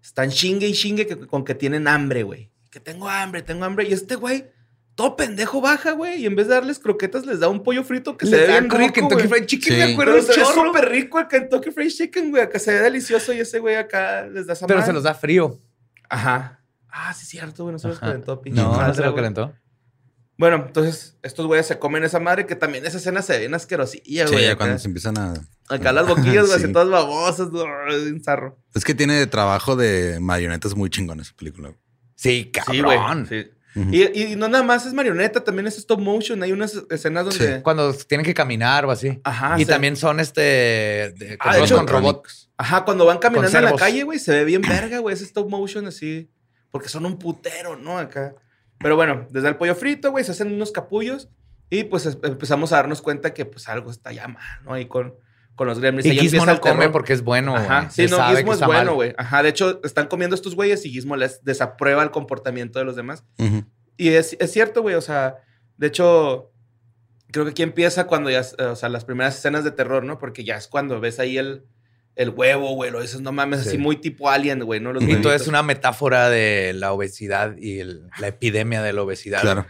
están chingue y chingue que- con que tienen hambre, güey. Que tengo hambre, tengo hambre. Y este güey, todo pendejo baja, güey. Y en vez de darles croquetas, les da un pollo frito que se Les ve bien como rico, Kentucky güey. Fried Chicken, Sí. me acuerdo. Pero se ve súper rico el Kentucky Fried Chicken, güey. Que se ve delicioso y ese güey acá les da esa Pero madre. se los da frío. Ajá. Ah, sí, cierto, güey. No se los calentó, pinche No, no madre, se lo güey. calentó. Bueno, entonces estos güeyes se comen esa madre que también esa escena se ve bien asquerosilla, Sí, güey. ya acá. cuando se empiezan a. Acá las boquillas, güey, Sí. así todas babosas. Es un zarro. Es que tiene trabajo de marionetas muy chingón esa película. güey. Sí, Sí, cabrón. sí. Ujú. y, y no nada más es marioneta, también es stop motion. Hay unas escenas donde... Cuando tienen que caminar o así. Ajá. y también son este de, Ah, de hecho, con robots. Ajá, cuando van caminando en la calle, güey, se ve bien verga, güey. Es stop motion así. Porque son un putero, ¿no? Acá. Pero bueno, desde el pollo frito, güey, se hacen unos capullos. Y pues es- empezamos a darnos cuenta que pues algo está ya mal, ¿no? Ahí con, con los gremlins. Y Gizmo no come porque es bueno. Ajá, güey. sí, no, sabe que Gizmo es bueno, güey. Ajá, de hecho, están comiendo estos güeyes y Gizmo les desaprueba el comportamiento de los demás. Y es, es cierto, güey, o sea, de hecho, creo que aquí empieza cuando ya, eh, o sea, las primeras escenas de terror, ¿no? Porque ya es cuando ves ahí el, el huevo, güey, lo dices, no mames, Sí. así muy tipo alien, güey, ¿no? Los Y todo es una metáfora de la obesidad y el- la epidemia de la obesidad. Claro.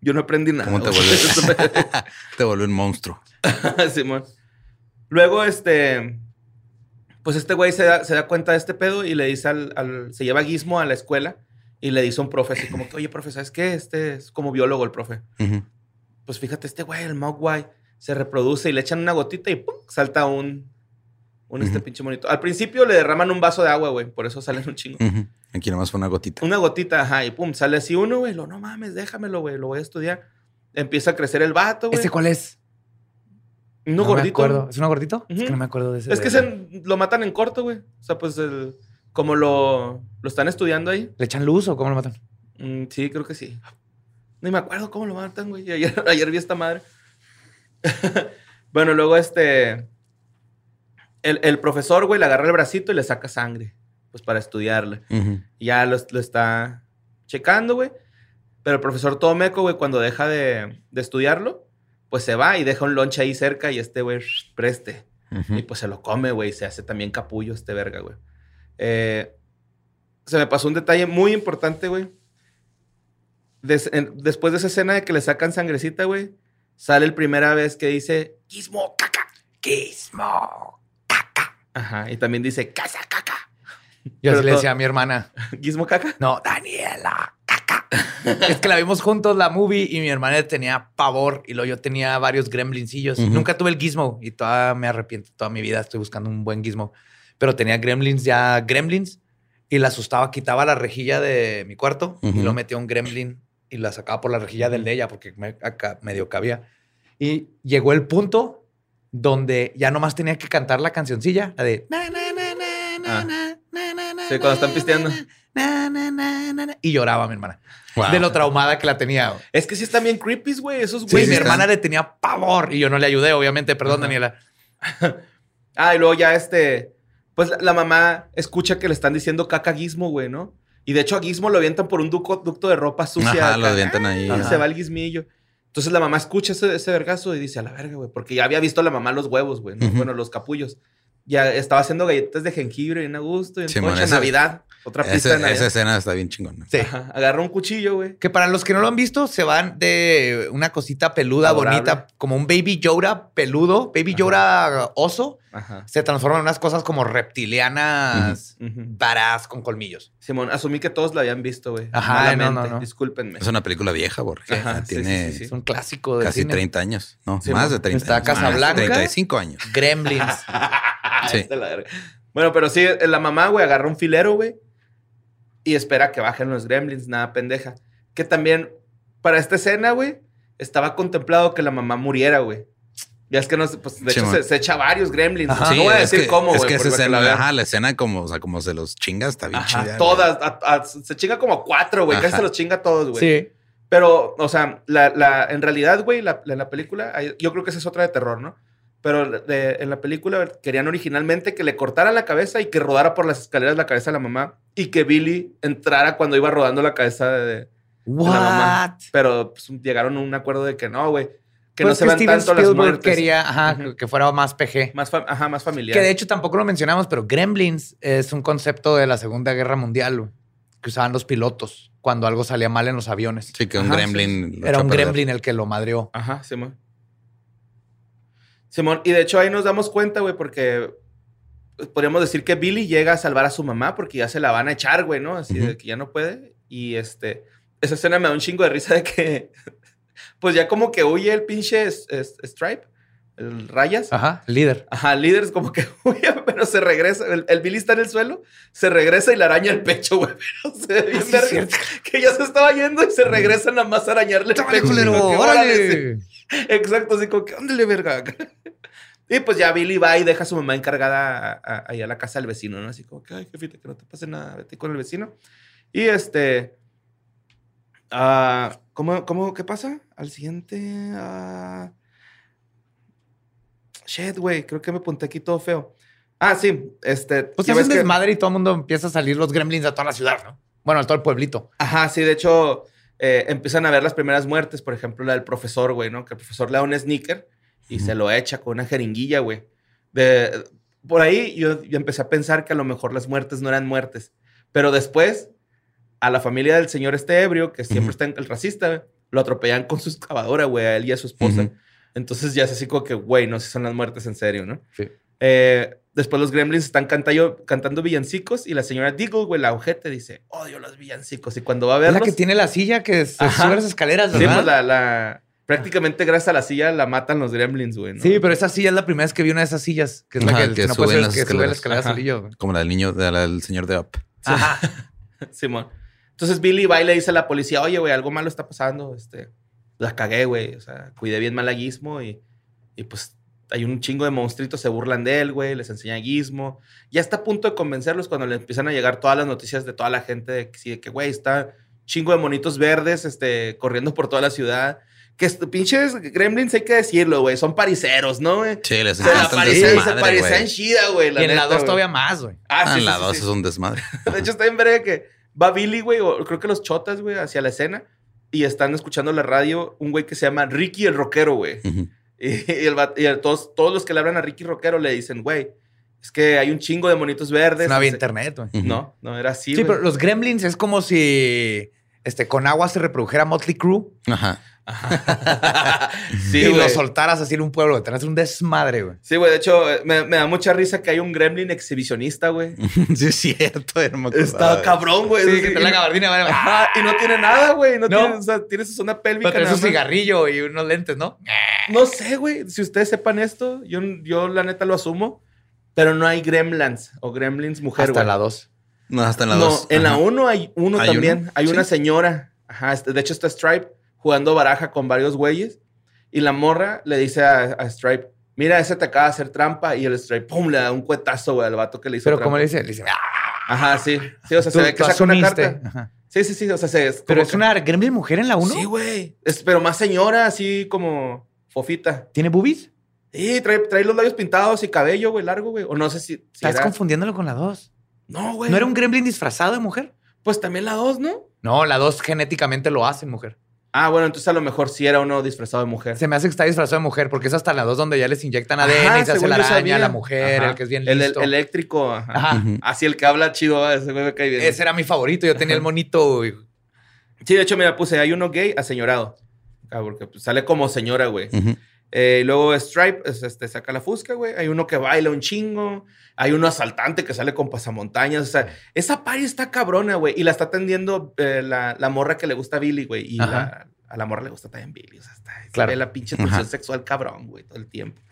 Yo no aprendí nada. ¿Cómo te vuelves? te vuelve un monstruo. Simón. Luego, este. Pues este güey se da, se da cuenta de este pedo y le dice al, al- Se lleva a Gizmo a la escuela y le dice a un profe así como que, oye, profe, ¿sabes qué? Este es como biólogo el profe. Pues fíjate, este güey, el Mogwai, se reproduce y le echan una gotita y ¡pum! salta un. Un este Ujú. pinche monito. Al principio le derraman un vaso de agua, güey. Por eso salen un chingo. Ujú. Aquí nomás fue una gotita. Una gotita, ajá, y pum, sale así uno, güey. Lo, no mames, déjamelo, güey. Lo voy a estudiar. Empieza a crecer el vato, güey. ¿Este cuál es? Uno No me acuerdo. ¿Es uno gordito? Es que no me acuerdo de ese. Es que se, lo matan en corto, güey. O sea, pues el- como lo, lo están estudiando ahí. ¿Le echan luz o cómo lo matan? Mm, sí, creo que sí. Ni me acuerdo cómo lo matan, güey. Ayer, ayer vi esta madre. bueno, luego este... El, el profesor, güey, le agarra el bracito y le saca sangre. Pues para estudiarle. Ya lo, lo está checando, güey. Pero el profesor todo meco, güey, cuando deja de, de estudiarlo, pues se va y deja un lonche ahí cerca y este, güey, preste. Y pues se lo come, güey. Se hace también capullo este verga, güey. Eh, se me pasó un detalle muy importante, güey. Des- después de esa escena de que le sacan sangrecita, güey, sale el primera vez que dice Gizmo caca. Gizmo. Ajá. Y también dice casa caca. Yo así le decía a mi hermana. Gizmo caca. No, Daniela. Es que la vimos juntos la movie y mi hermana tenía pavor y luego yo tenía varios gremlincillos. Ujú. Nunca tuve el gizmo y todavía me arrepiento. Toda mi vida estoy buscando un buen gizmo. Pero tenía gremlins ya, gremlins y la asustaba. Quitaba la rejilla de mi cuarto y lo metía un gremlin y la sacaba por la rejilla del de ella porque me, acá medio cabía. Y llegó el punto donde ya nomás tenía que cantar la cancioncilla, la de... na, na, na, na, na, Ah. na, na, na, na, Sí, cuando están pisteando. na, na, na, na, na. Y lloraba mi hermana. Wow. De lo traumada que la tenía. güey. Es que sí están bien creepy, güey. Esos Güey, Sí, mi hermana le tenía pavor y yo no le ayudé, obviamente. Perdón. Daniela. Ah, y luego ya este. Pues la, la mamá escucha que le están diciendo caca a Gizmo, güey, ¿no? Y de hecho a Gizmo lo avientan por un duco- ducto de ropa sucia. Ajá, lo avientan ahí. Y Ajá. se va el guismillo. Entonces la mamá escucha ese, ese vergazo y dice, a la verga, güey, porque ya había visto la mamá los huevos, güey, bueno, los capullos. Ya estaba haciendo galletas de jengibre bien a gusto, y en Simón, coche, Navidad, otra pista Ese- esa escena está bien chingona. Sí. Ajá, Agarró un cuchillo, güey. Que para los que no lo han visto, se van de una cosita peluda, Adorable. bonita, como un baby Yoda peludo, baby Ajá. Yoda oso. Ajá. Se transforman en unas cosas como reptilianas, varas con colmillos. Simón, asumí que todos la habían visto, güey. Ajá, no, no, no. Discúlpenme. Es una película vieja, porque Ajá, sí, tiene sí, sí, sí. Es un clásico de casi cine. 30 años. No, Sí, más de 30 está años. Casablanca. 35 años. Gremlins. Sí. Bueno, pero sí, la mamá, güey, agarra un filero, güey, y espera que bajen los gremlins, nada pendeja. Que también, para esta escena, güey, estaba contemplado que la mamá muriera, güey. Ya es que no sé, pues de Sí, hecho se, se echa varios gremlins. Ajá. no voy a es decir que- cómo, güey. Es que esa escena, la ajá, la escena como, o sea, como se los chinga está bien Ajá, chida. todas, a- a- se chinga como cuatro, güey, casi se los chinga a todos, güey. sí. Pero, o sea, la, la, en realidad, güey, la, la, la película, yo creo que esa es otra de terror, ¿no? Pero de- en la película querían originalmente que le cortaran la cabeza y que rodara por las escaleras la cabeza de la mamá y que Billy entrara cuando iba rodando la cabeza de, de la mamá. Pero pues, llegaron a un acuerdo de que no, güey. Que Pues no se vean Steven tanto las Spielberg muertes. quería ajá, Ujú. que fuera más PG. Más, ajá, más familiar. Que de hecho tampoco lo mencionamos, pero Gremlins es un concepto de la Segunda Guerra Mundial que usaban los pilotos cuando algo salía mal en los aviones. Sí, que un Ajá, gremlin. lo Era un gremlin el que lo madreó. Ajá, Simón. Simón, y de hecho ahí nos damos cuenta, güey, porque podríamos decir que Billy llega a salvar a su mamá porque ya se la van a echar, güey, ¿no? Así de que ya no puede. Y este, esa escena me da un chingo de risa de que, pues ya como que huye el pinche es- es- Stripe, el Rayas. Ajá, líder. Ajá, líder es como que huye, pero se regresa. El, el Billy está en el suelo, se regresa y le araña el pecho, güey. Pero se ve bien que ya se estaba yendo y se regresa nada más a arañarle el ¡Órale, pecho. ¡Órale! Exacto, así como que, ándale, verga. Y pues ya Billy va y deja a su mamá encargada a- ahí a la casa del vecino, ¿no? Así como que, ay, jefita, que no te pase nada, vete con el vecino. Y este. ah, ¿cómo, cómo, qué pasa? Al siguiente. ah, shit, güey, creo que me apunté aquí todo feo. Ah, sí, este. Pues es un ves que- desmadre y todo el mundo empieza a salir los gremlins a toda la ciudad, ¿no? Bueno, a todo el pueblito. Ajá, sí, de hecho, eh, empiezan a ver las primeras muertes, por ejemplo, la del profesor, güey, ¿no? Que el profesor le da un sneaker y se lo echa con una jeringuilla, güey. De, por ahí yo, yo empecé a pensar que a lo mejor las muertes no eran muertes, pero después a la familia del señor este ebrio, que siempre está en el racista, lo atropellan con su excavadora, güey, a él y a su esposa. Entonces ya es así como que, güey, no sé si son las muertes en serio, ¿no? Sí. Eh, después los gremlins están cantando, cantando villancicos y la señora Diggle, güey, la ojete, dice, odio los villancicos. Y cuando va a Es la que tiene la silla que se Ajá. sube las escaleras, Sí, ¿verdad? pues la, la- Prácticamente gracias a la silla la matan los gremlins, güey. ¿no? Sí, pero esa silla es la primera vez que vi una de esas sillas, que es la Ajá, que, que no puede suben subir- las que sube las escaleras. solillo. Como la del niño, de la del señor de Up. Ajá. Simón. Entonces Billy va y le dice a la policía, oye, güey, algo malo está pasando. Este, la cagué, güey. O sea, cuidé bien mal a Gizmo y, y pues hay un chingo de monstruitos, se burlan de él, güey, les enseña Gizmo. Ya está a punto de convencerlos cuando le empiezan a llegar todas las noticias de toda la gente de que, sí, de que güey, está chingo de monitos verdes este, corriendo por toda la ciudad. Que est- pinches gremlins, hay que decirlo, güey, son pariseros, ¿no, güey? Sí, les Se la encanta se parecen chida, güey. Y en la neta, 2 güey. todavía más, güey. Ah, Ah, sí, en la sí, sí, 2 sí. es un desmadre. De hecho, está bien verga que va Billy, güey, o creo que los chotas, güey, hacia la escena y están escuchando la radio un güey que se llama Ricky el Rockero, güey. Ujú. Y, y el vato- y el- todos, todos los que le hablan a Ricky Rockero le dicen, güey, es que hay un chingo de monitos verdes. No había internet, güey. No, no era así, Sí, pero los gremlins es como si este, con agua se reprodujera Motley Crue Ajá. sí, y lo soltaras así en un pueblo. Tenés un desmadre, güey. Sí, güey, de hecho, me, me da mucha risa que hay un gremlin exhibicionista, güey. sí, es cierto. no me acordaba Está cabrón, güey. Sí, que te y la no- gabardina, güey. Ajá, y no tiene nada, güey. No, No. Tiene, o sea, tiene su zona pélvica. Pero un más. cigarrillo y unos lentes, ¿no? No sé, güey. Si ustedes sepan esto, yo, yo la neta lo asumo. Pero no hay gremlins o gremlins mujer, Hasta güey. la 2. No, hasta en la no, 2. en la 1 hay uno ¿Hay también. uno? Hay una señora. Ajá, este- de hecho está Stripe jugando baraja con varios güeyes. Y la morra le dice a, a Stripe, mira, ese te acaba de hacer trampa. Y el Stripe, pum, le da un cuetazo, güey, al vato que le hizo Pero trampa. como le dice, le dice, "Ah, Ajá, sí. Sí, o sea, se ve que saca una asumiste". carta. Ajá. Sí, sí, sí. O sea, se, es Pero es que- una gremlin mujer en la 1. Sí, güey. Es- Pero más señora, así como fofita. ¿Tiene boobies? Sí, trae, trae los labios pintados y cabello, güey, largo, güey. O no sé si. si Estás era- confundiéndolo con la 2. No, güey. ¿No era un gremlin disfrazado de mujer? Pues también la dos, ¿no? No, la 2 genéticamente lo hace mujer. Ah, bueno, entonces a lo mejor sí era uno disfrazado de mujer. Se me hace que está disfrazado de mujer porque es hasta la 2 donde ya les inyectan ADN Ajá, y se hace la araña, la mujer, Ajá. el que es bien El, listo. el eléctrico, ajá. Así el que habla chido, ese güey me cae bien. Ese era mi favorito. Yo tenía el monito. y- Sí, de hecho, mira, puse, hay uno gay aseñorado. Ah, porque pues, sale como señora, güey. Ujú. Eh, luego Stripe es, este, saca la fusca, güey. Hay uno que baila un chingo. Hay uno asaltante que sale con pasamontañas. O sea, esa party está cabrona, güey. Y la está atendiendo eh, la, la morra que le gusta a Billy, güey. Y la- a la morra le gusta también Billy. O sea, está, se Claro. ve la pinche tensión sexual cabrón, güey, todo el tiempo.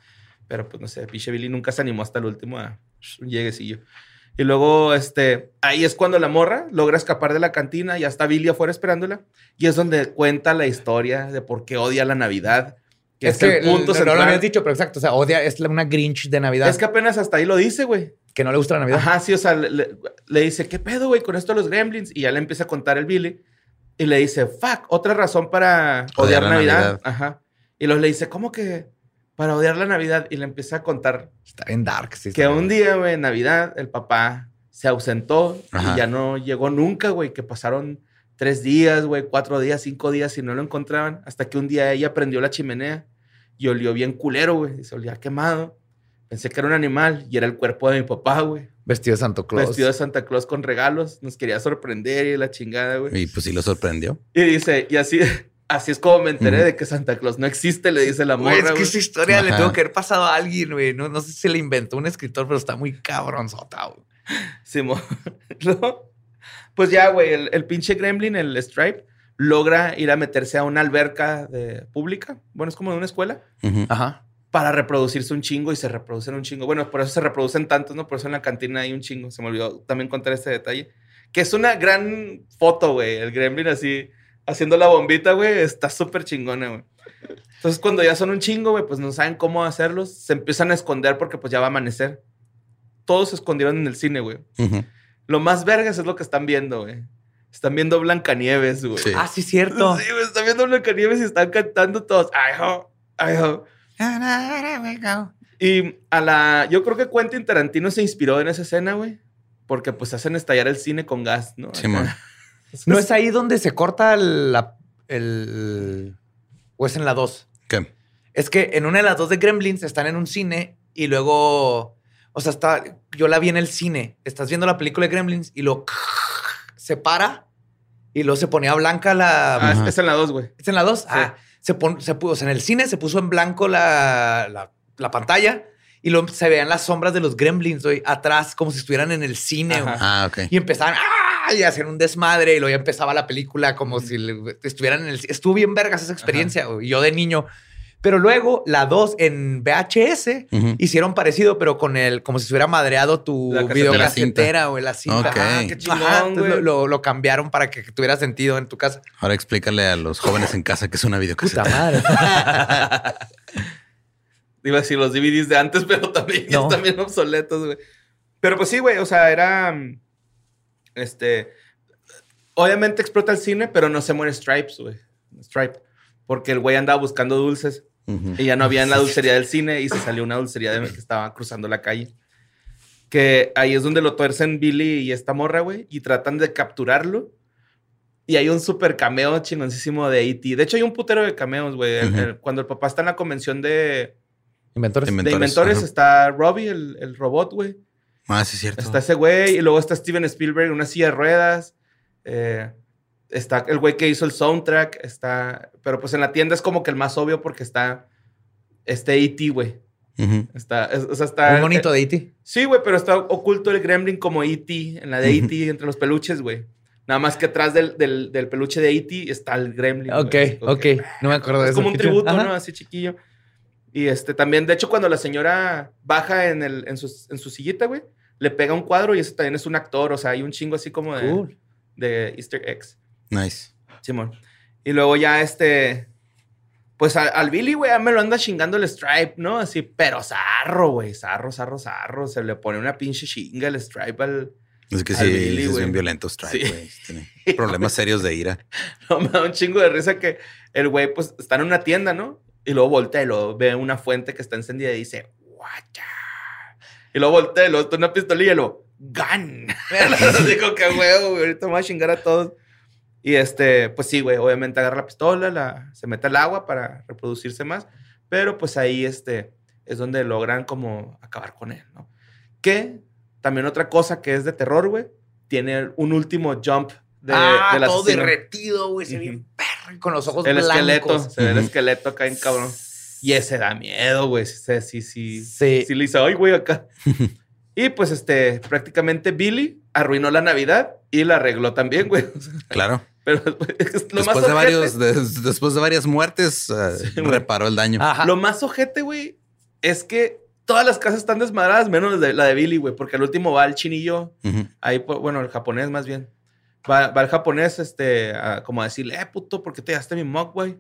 Pero pues no sé, pinche Billy nunca se animó hasta el último a un lleguecillo. Y luego, este, ahí es cuando la morra logra escapar de la cantina, ya está Billy afuera esperándola. Y es donde cuenta la historia de por qué odia la Navidad. Que Es es, que el punto no, no central. lo habías dicho, pero exacto. O sea, odia, es una Grinch de Navidad. Es que apenas hasta ahí lo dice, güey. que no le gusta la Navidad. Ajá, sí, o sea, le, le- dice, ¿qué pedo, güey, con esto de los gremlins? Y ya le empieza a contar el Billy. Y le dice, fuck, otra razón para odiar, Odiar la Navidad. Navidad. Ajá. Y luego le dice, ¿cómo que para odiar la Navidad? Y le empieza a contar Está en dark. Sí, que un día, güey, en Navidad, el papá se ausentó Ajá. y ya no llegó nunca, güey, que pasaron tres días, güey, cuatro días, cinco días y no lo encontraban. Hasta que un día ella prendió la chimenea y olió bien culero, güey. Y se olía quemado. Pensé que era un animal y era el cuerpo de mi papá, güey. Vestido de Santo Claus. Vestido de Santa Claus con regalos. Nos quería sorprender y la chingada, güey. Y pues sí lo sorprendió. Y dice, y así, Así es como me enteré de que Santa Claus no existe, le dice la Güey, morra. es que güey. esa historia le tengo que haber pasado a alguien, güey. No, no sé si le inventó un escritor, pero está muy cabronzota, güey. Simón. ¿No? Pues ya, güey, el, el pinche gremlin, el Stripe, logra ir a meterse a una alberca de, pública. Bueno, es como de una escuela. Ajá. Para reproducirse un chingo y se reproducen un chingo. Bueno, por eso se reproducen tantos, ¿no? Por eso en la cantina hay un chingo. Se me olvidó también contar este detalle. Que es una gran foto, güey. El gremlin así, haciendo la bombita, güey. Está súper chingona, güey. Entonces, cuando ya son un chingo, güey, pues no saben cómo hacerlos. Se empiezan a esconder porque pues ya va a amanecer. Todos se escondieron en el cine, güey. Ujú. Lo más vergas es lo que están viendo, güey. Están viendo Blancanieves, güey. Sí. Ah, sí, cierto. Sí, güey, están viendo Blancanieves y están cantando todos. Ay, ho, ay, ho. Y a la. Yo creo que Quentin Tarantino se inspiró en esa escena, güey. Porque pues hacen estallar el cine con gas, ¿no? Simón. Acá. ¿No es ahí donde se corta la, el... ¿O es en la 2? ¿Qué? Es que en una de las dos de Gremlins están en un cine y luego... O sea, está, yo la vi en el cine. Estás viendo la película de Gremlins y lo se para y luego se ponía blanca la... Ah, es, en la 2, güey. ¿Es en la 2? Ah, se, pon- se puso, o sea, en el cine se puso en blanco la, la, la pantalla y luego se veían las sombras de los gremlins güey, atrás, como si estuvieran en el cine. Güey. Ah, ok. Y empezaban ¡ah! y a hacer un desmadre y luego ya empezaba la película como si le- estuvieran en el cine. Estuvo bien vergas esa experiencia, güey, y yo de niño. Pero luego la 2 en VHS hicieron parecido, pero con el, como si se hubiera madreado tu videocasetera o la cinta. Ok. Ajá, qué chingón, Ajá, lo, lo- lo cambiaron para que tuviera sentido en tu casa. Ahora explícale a los jóvenes en casa que es una videocasetera. madre. Iba a decir los DVDs de antes, pero también No. están bien obsoletos, güey. Pero pues sí, güey. O sea, era. mm, Este. Obviamente explota el cine, pero no se muere Stripes, güey. Stripe. Porque el güey andaba buscando dulces. Y ya no había en la dulcería del cine y se salió una dulcería de que estaba cruzando la calle. Que ahí es donde lo tuercen Billy y esta morra, güey, y tratan de capturarlo. Y hay un super cameo chingoncísimo de E.T. De hecho, hay un putero de cameos, güey. Cuando el papá está en la convención de, Inventores. Inven- de Inventores, está Robbie, el, el robot, güey. Ah, sí, es cierto. Está ese güey, y luego está Steven Spielberg en una silla de ruedas. Eh, está el güey que hizo el soundtrack. Está. Pero pues en la tienda es como que el más obvio porque está este E.T., güey. Está, es- o sea, está. Un monito de E E.T. Sí, güey, pero está oculto el gremlin como E.T. en la de. E.T. entre los peluches, güey. Nada más que atrás del, del, del peluche de E.T. está el gremlin. Ok, como ok. que- No me acuerdo de es eso. como un tributo, Ajá. ¿no? Así chiquillo. Y este también, de hecho, cuando la señora baja en, el, en, su, en su sillita, güey, le pega un cuadro y eso también es un actor. O sea, hay un chingo así como de, Cool. de Easter eggs. Nice. Simón. Y luego ya este. Pues al, al Billy, güey, ya me lo anda chingando el Stripe, ¿no? Así, pero zarro, güey. Zarro, zarro, zarro. Se le pone una pinche chinga el Stripe al. Es que sí, Billy, es güey. bien violento Stripe, Sí. güey. Tiene problemas serios de ira. No, me da un chingo de risa que el güey, pues, está en una tienda, ¿no? Y luego voltea y luego ve una fuente que está encendida y dice, guacha. Y luego voltea y luego está una pistolilla y luego, gun. Digo, qué huevo, güey. Ahorita me voy a chingar a todos. Y este, pues sí, güey, obviamente agarra la pistola, la, se mete al agua para reproducirse más. Pero pues ahí, este, es donde logran como acabar con él, ¿no? Que también otra cosa que es de terror, güey, tiene un último jump de, ah, del todo asesino. derretido, güey. Se ve bien perro. y Con los ojos El blancos. esqueleto, se ve el esqueleto acá en cabrón. Y ese da miedo, güey. Sí, sí, sí. Sí. Sí le dice, ay, güey, acá. y pues, este, prácticamente Billy arruinó la Navidad y la arregló también, güey. Claro. Pero es lo más Después de, ojete, varios, de- después de varias muertes, eh, Sí, reparó el daño. Ajá. lo más ojete, güey, es que todas las casas están desmadradas, menos la de, la de Billy, güey, porque al último va el chinillo, Ujú. ahí, pues, bueno, el japonés más bien. Va, va el japonés, este, a- como a decirle, eh, puto, ¿por qué te daste mi mug, güey?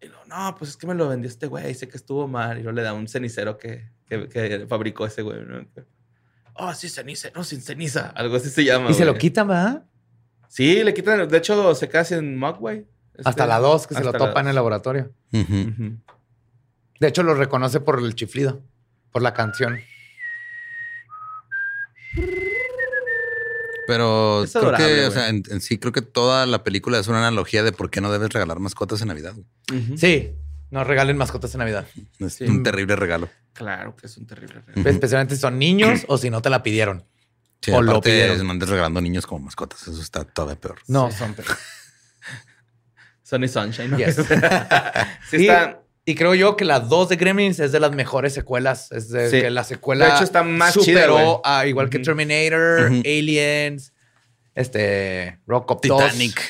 Y luego, no, pues es que me lo vendió este güey, sé que estuvo mal. Y luego le da un cenicero que, que, que fabricó ese güey, ¿no? Oh, sí, ceniza, no, sin ceniza, algo así se llama. Y se lo quitan, ¿verdad? Sí, le quitan, de hecho, se queda sin mug, güey. Este, Hasta la 2 que se lo topa en el laboratorio. De hecho, lo reconoce por el chiflido, por la canción. Pero Es creo adorable, que, o sea, en, en sí, creo que toda la película es una analogía de por qué no debes regalar mascotas en Navidad. Sí, nos regalen mascotas en Navidad. Es Sí. un terrible regalo. Claro que es un terrible regalo. Especialmente si son niños o si no te la pidieron. Sí, O lo aparte, pidieron. no andes regalando niños como mascotas. Eso está todavía peor. No, Sí. son. Sunny Sunshine. ¿no? Yes. sí y, está... y creo yo que la 2 de Gremlins es de las mejores secuelas. Es de Sí. que la secuela De hecho, está más chida, superó güey. a igual que. Terminator. Aliens, este Rock 2. Titanic.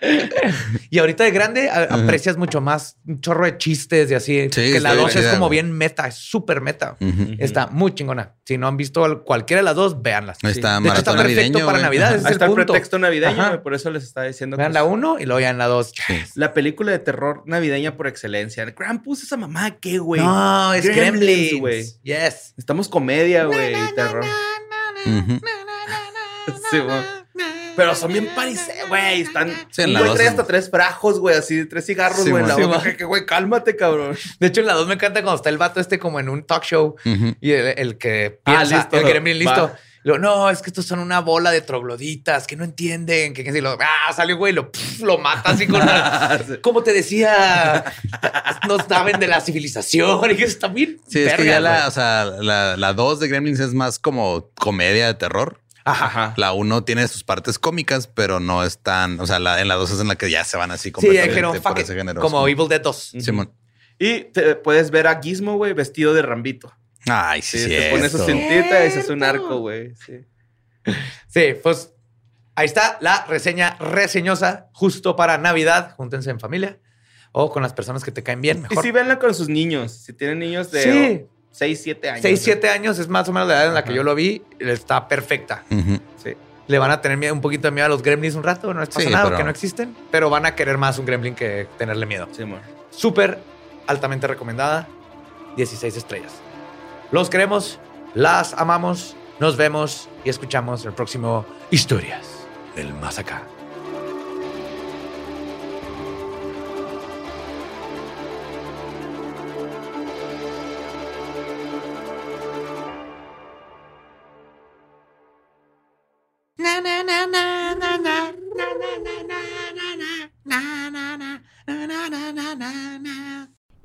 Y ahorita de grande a- aprecias mucho más un chorro de chistes y así. Sí, que la está 2 es como bien meta, es súper meta. Está muy chingona. Si no han visto al- cualquiera de las dos, véanlas. Ahí está De hecho, está perfecto navideño, para. Navidad. Ahí está el punto. pretexto navideño, Ajá. por eso les estaba diciendo Vean que la es 1 y luego vean la 2. la película de terror navideña por excelencia. Krampus, esa mamá, ¿qué, güey? No, es Gremlins, güey. Yes. Estamos comedia, güey, terror. Sí, güey. Pero son bien parisé, güey. Están. Sí, en un la güey dos trae hasta tres frajos, güey, así, tres cigarros, Sí, güey, en la. Sí. Que, que, güey, cálmate, cabrón. De hecho, en la 2 me encanta cuando está el vato este como en un talk show Ujú. y el, el que Ah, piensa, listo. el gremlin listo. Va. Y luego, no, es que estos son una bola de trogloditas que no entienden. Que, que si lo, ah, salió güey, y lo, pf, lo mata así con una, Como te decía, no saben de la civilización y que está bien. Sí, es que verga, ya la, güey. o sea, la, la 2 de Gremlins es más como comedia de terror. Ajá. La 1 tiene sus partes cómicas, pero no es tan, o sea, la, en la 2 es en la que ya se van así Sí, completamente dijeron, por fuck ese género. como Sí. Evil Dead 2. Simón. Y te puedes ver a Gizmo, güey, vestido de Rambito. Ay, sí, Sí, sí. se pone su cintita y se hace un arco, güey. Sí. Sí, pues ahí está la reseña reseñosa justo para Navidad. Júntense en familia o con las personas que te caen bien. Y Mejor. sí, véanla con sus niños. Si tienen niños de Sí. 6, 7 años. 6, ¿no? 7 años es más o menos la edad en la que yo lo vi. Está perfecta. Sí. Le van a tener miedo, un poquito de miedo a los gremlins un rato. No les pasa Sí, nada pero- porque no existen. Pero van a querer más un gremlin que tenerle miedo. Sí, amor. Súper altamente recomendada. 16 estrellas. Los queremos, las amamos. Nos vemos y escuchamos el próximo Historias del Más Acá.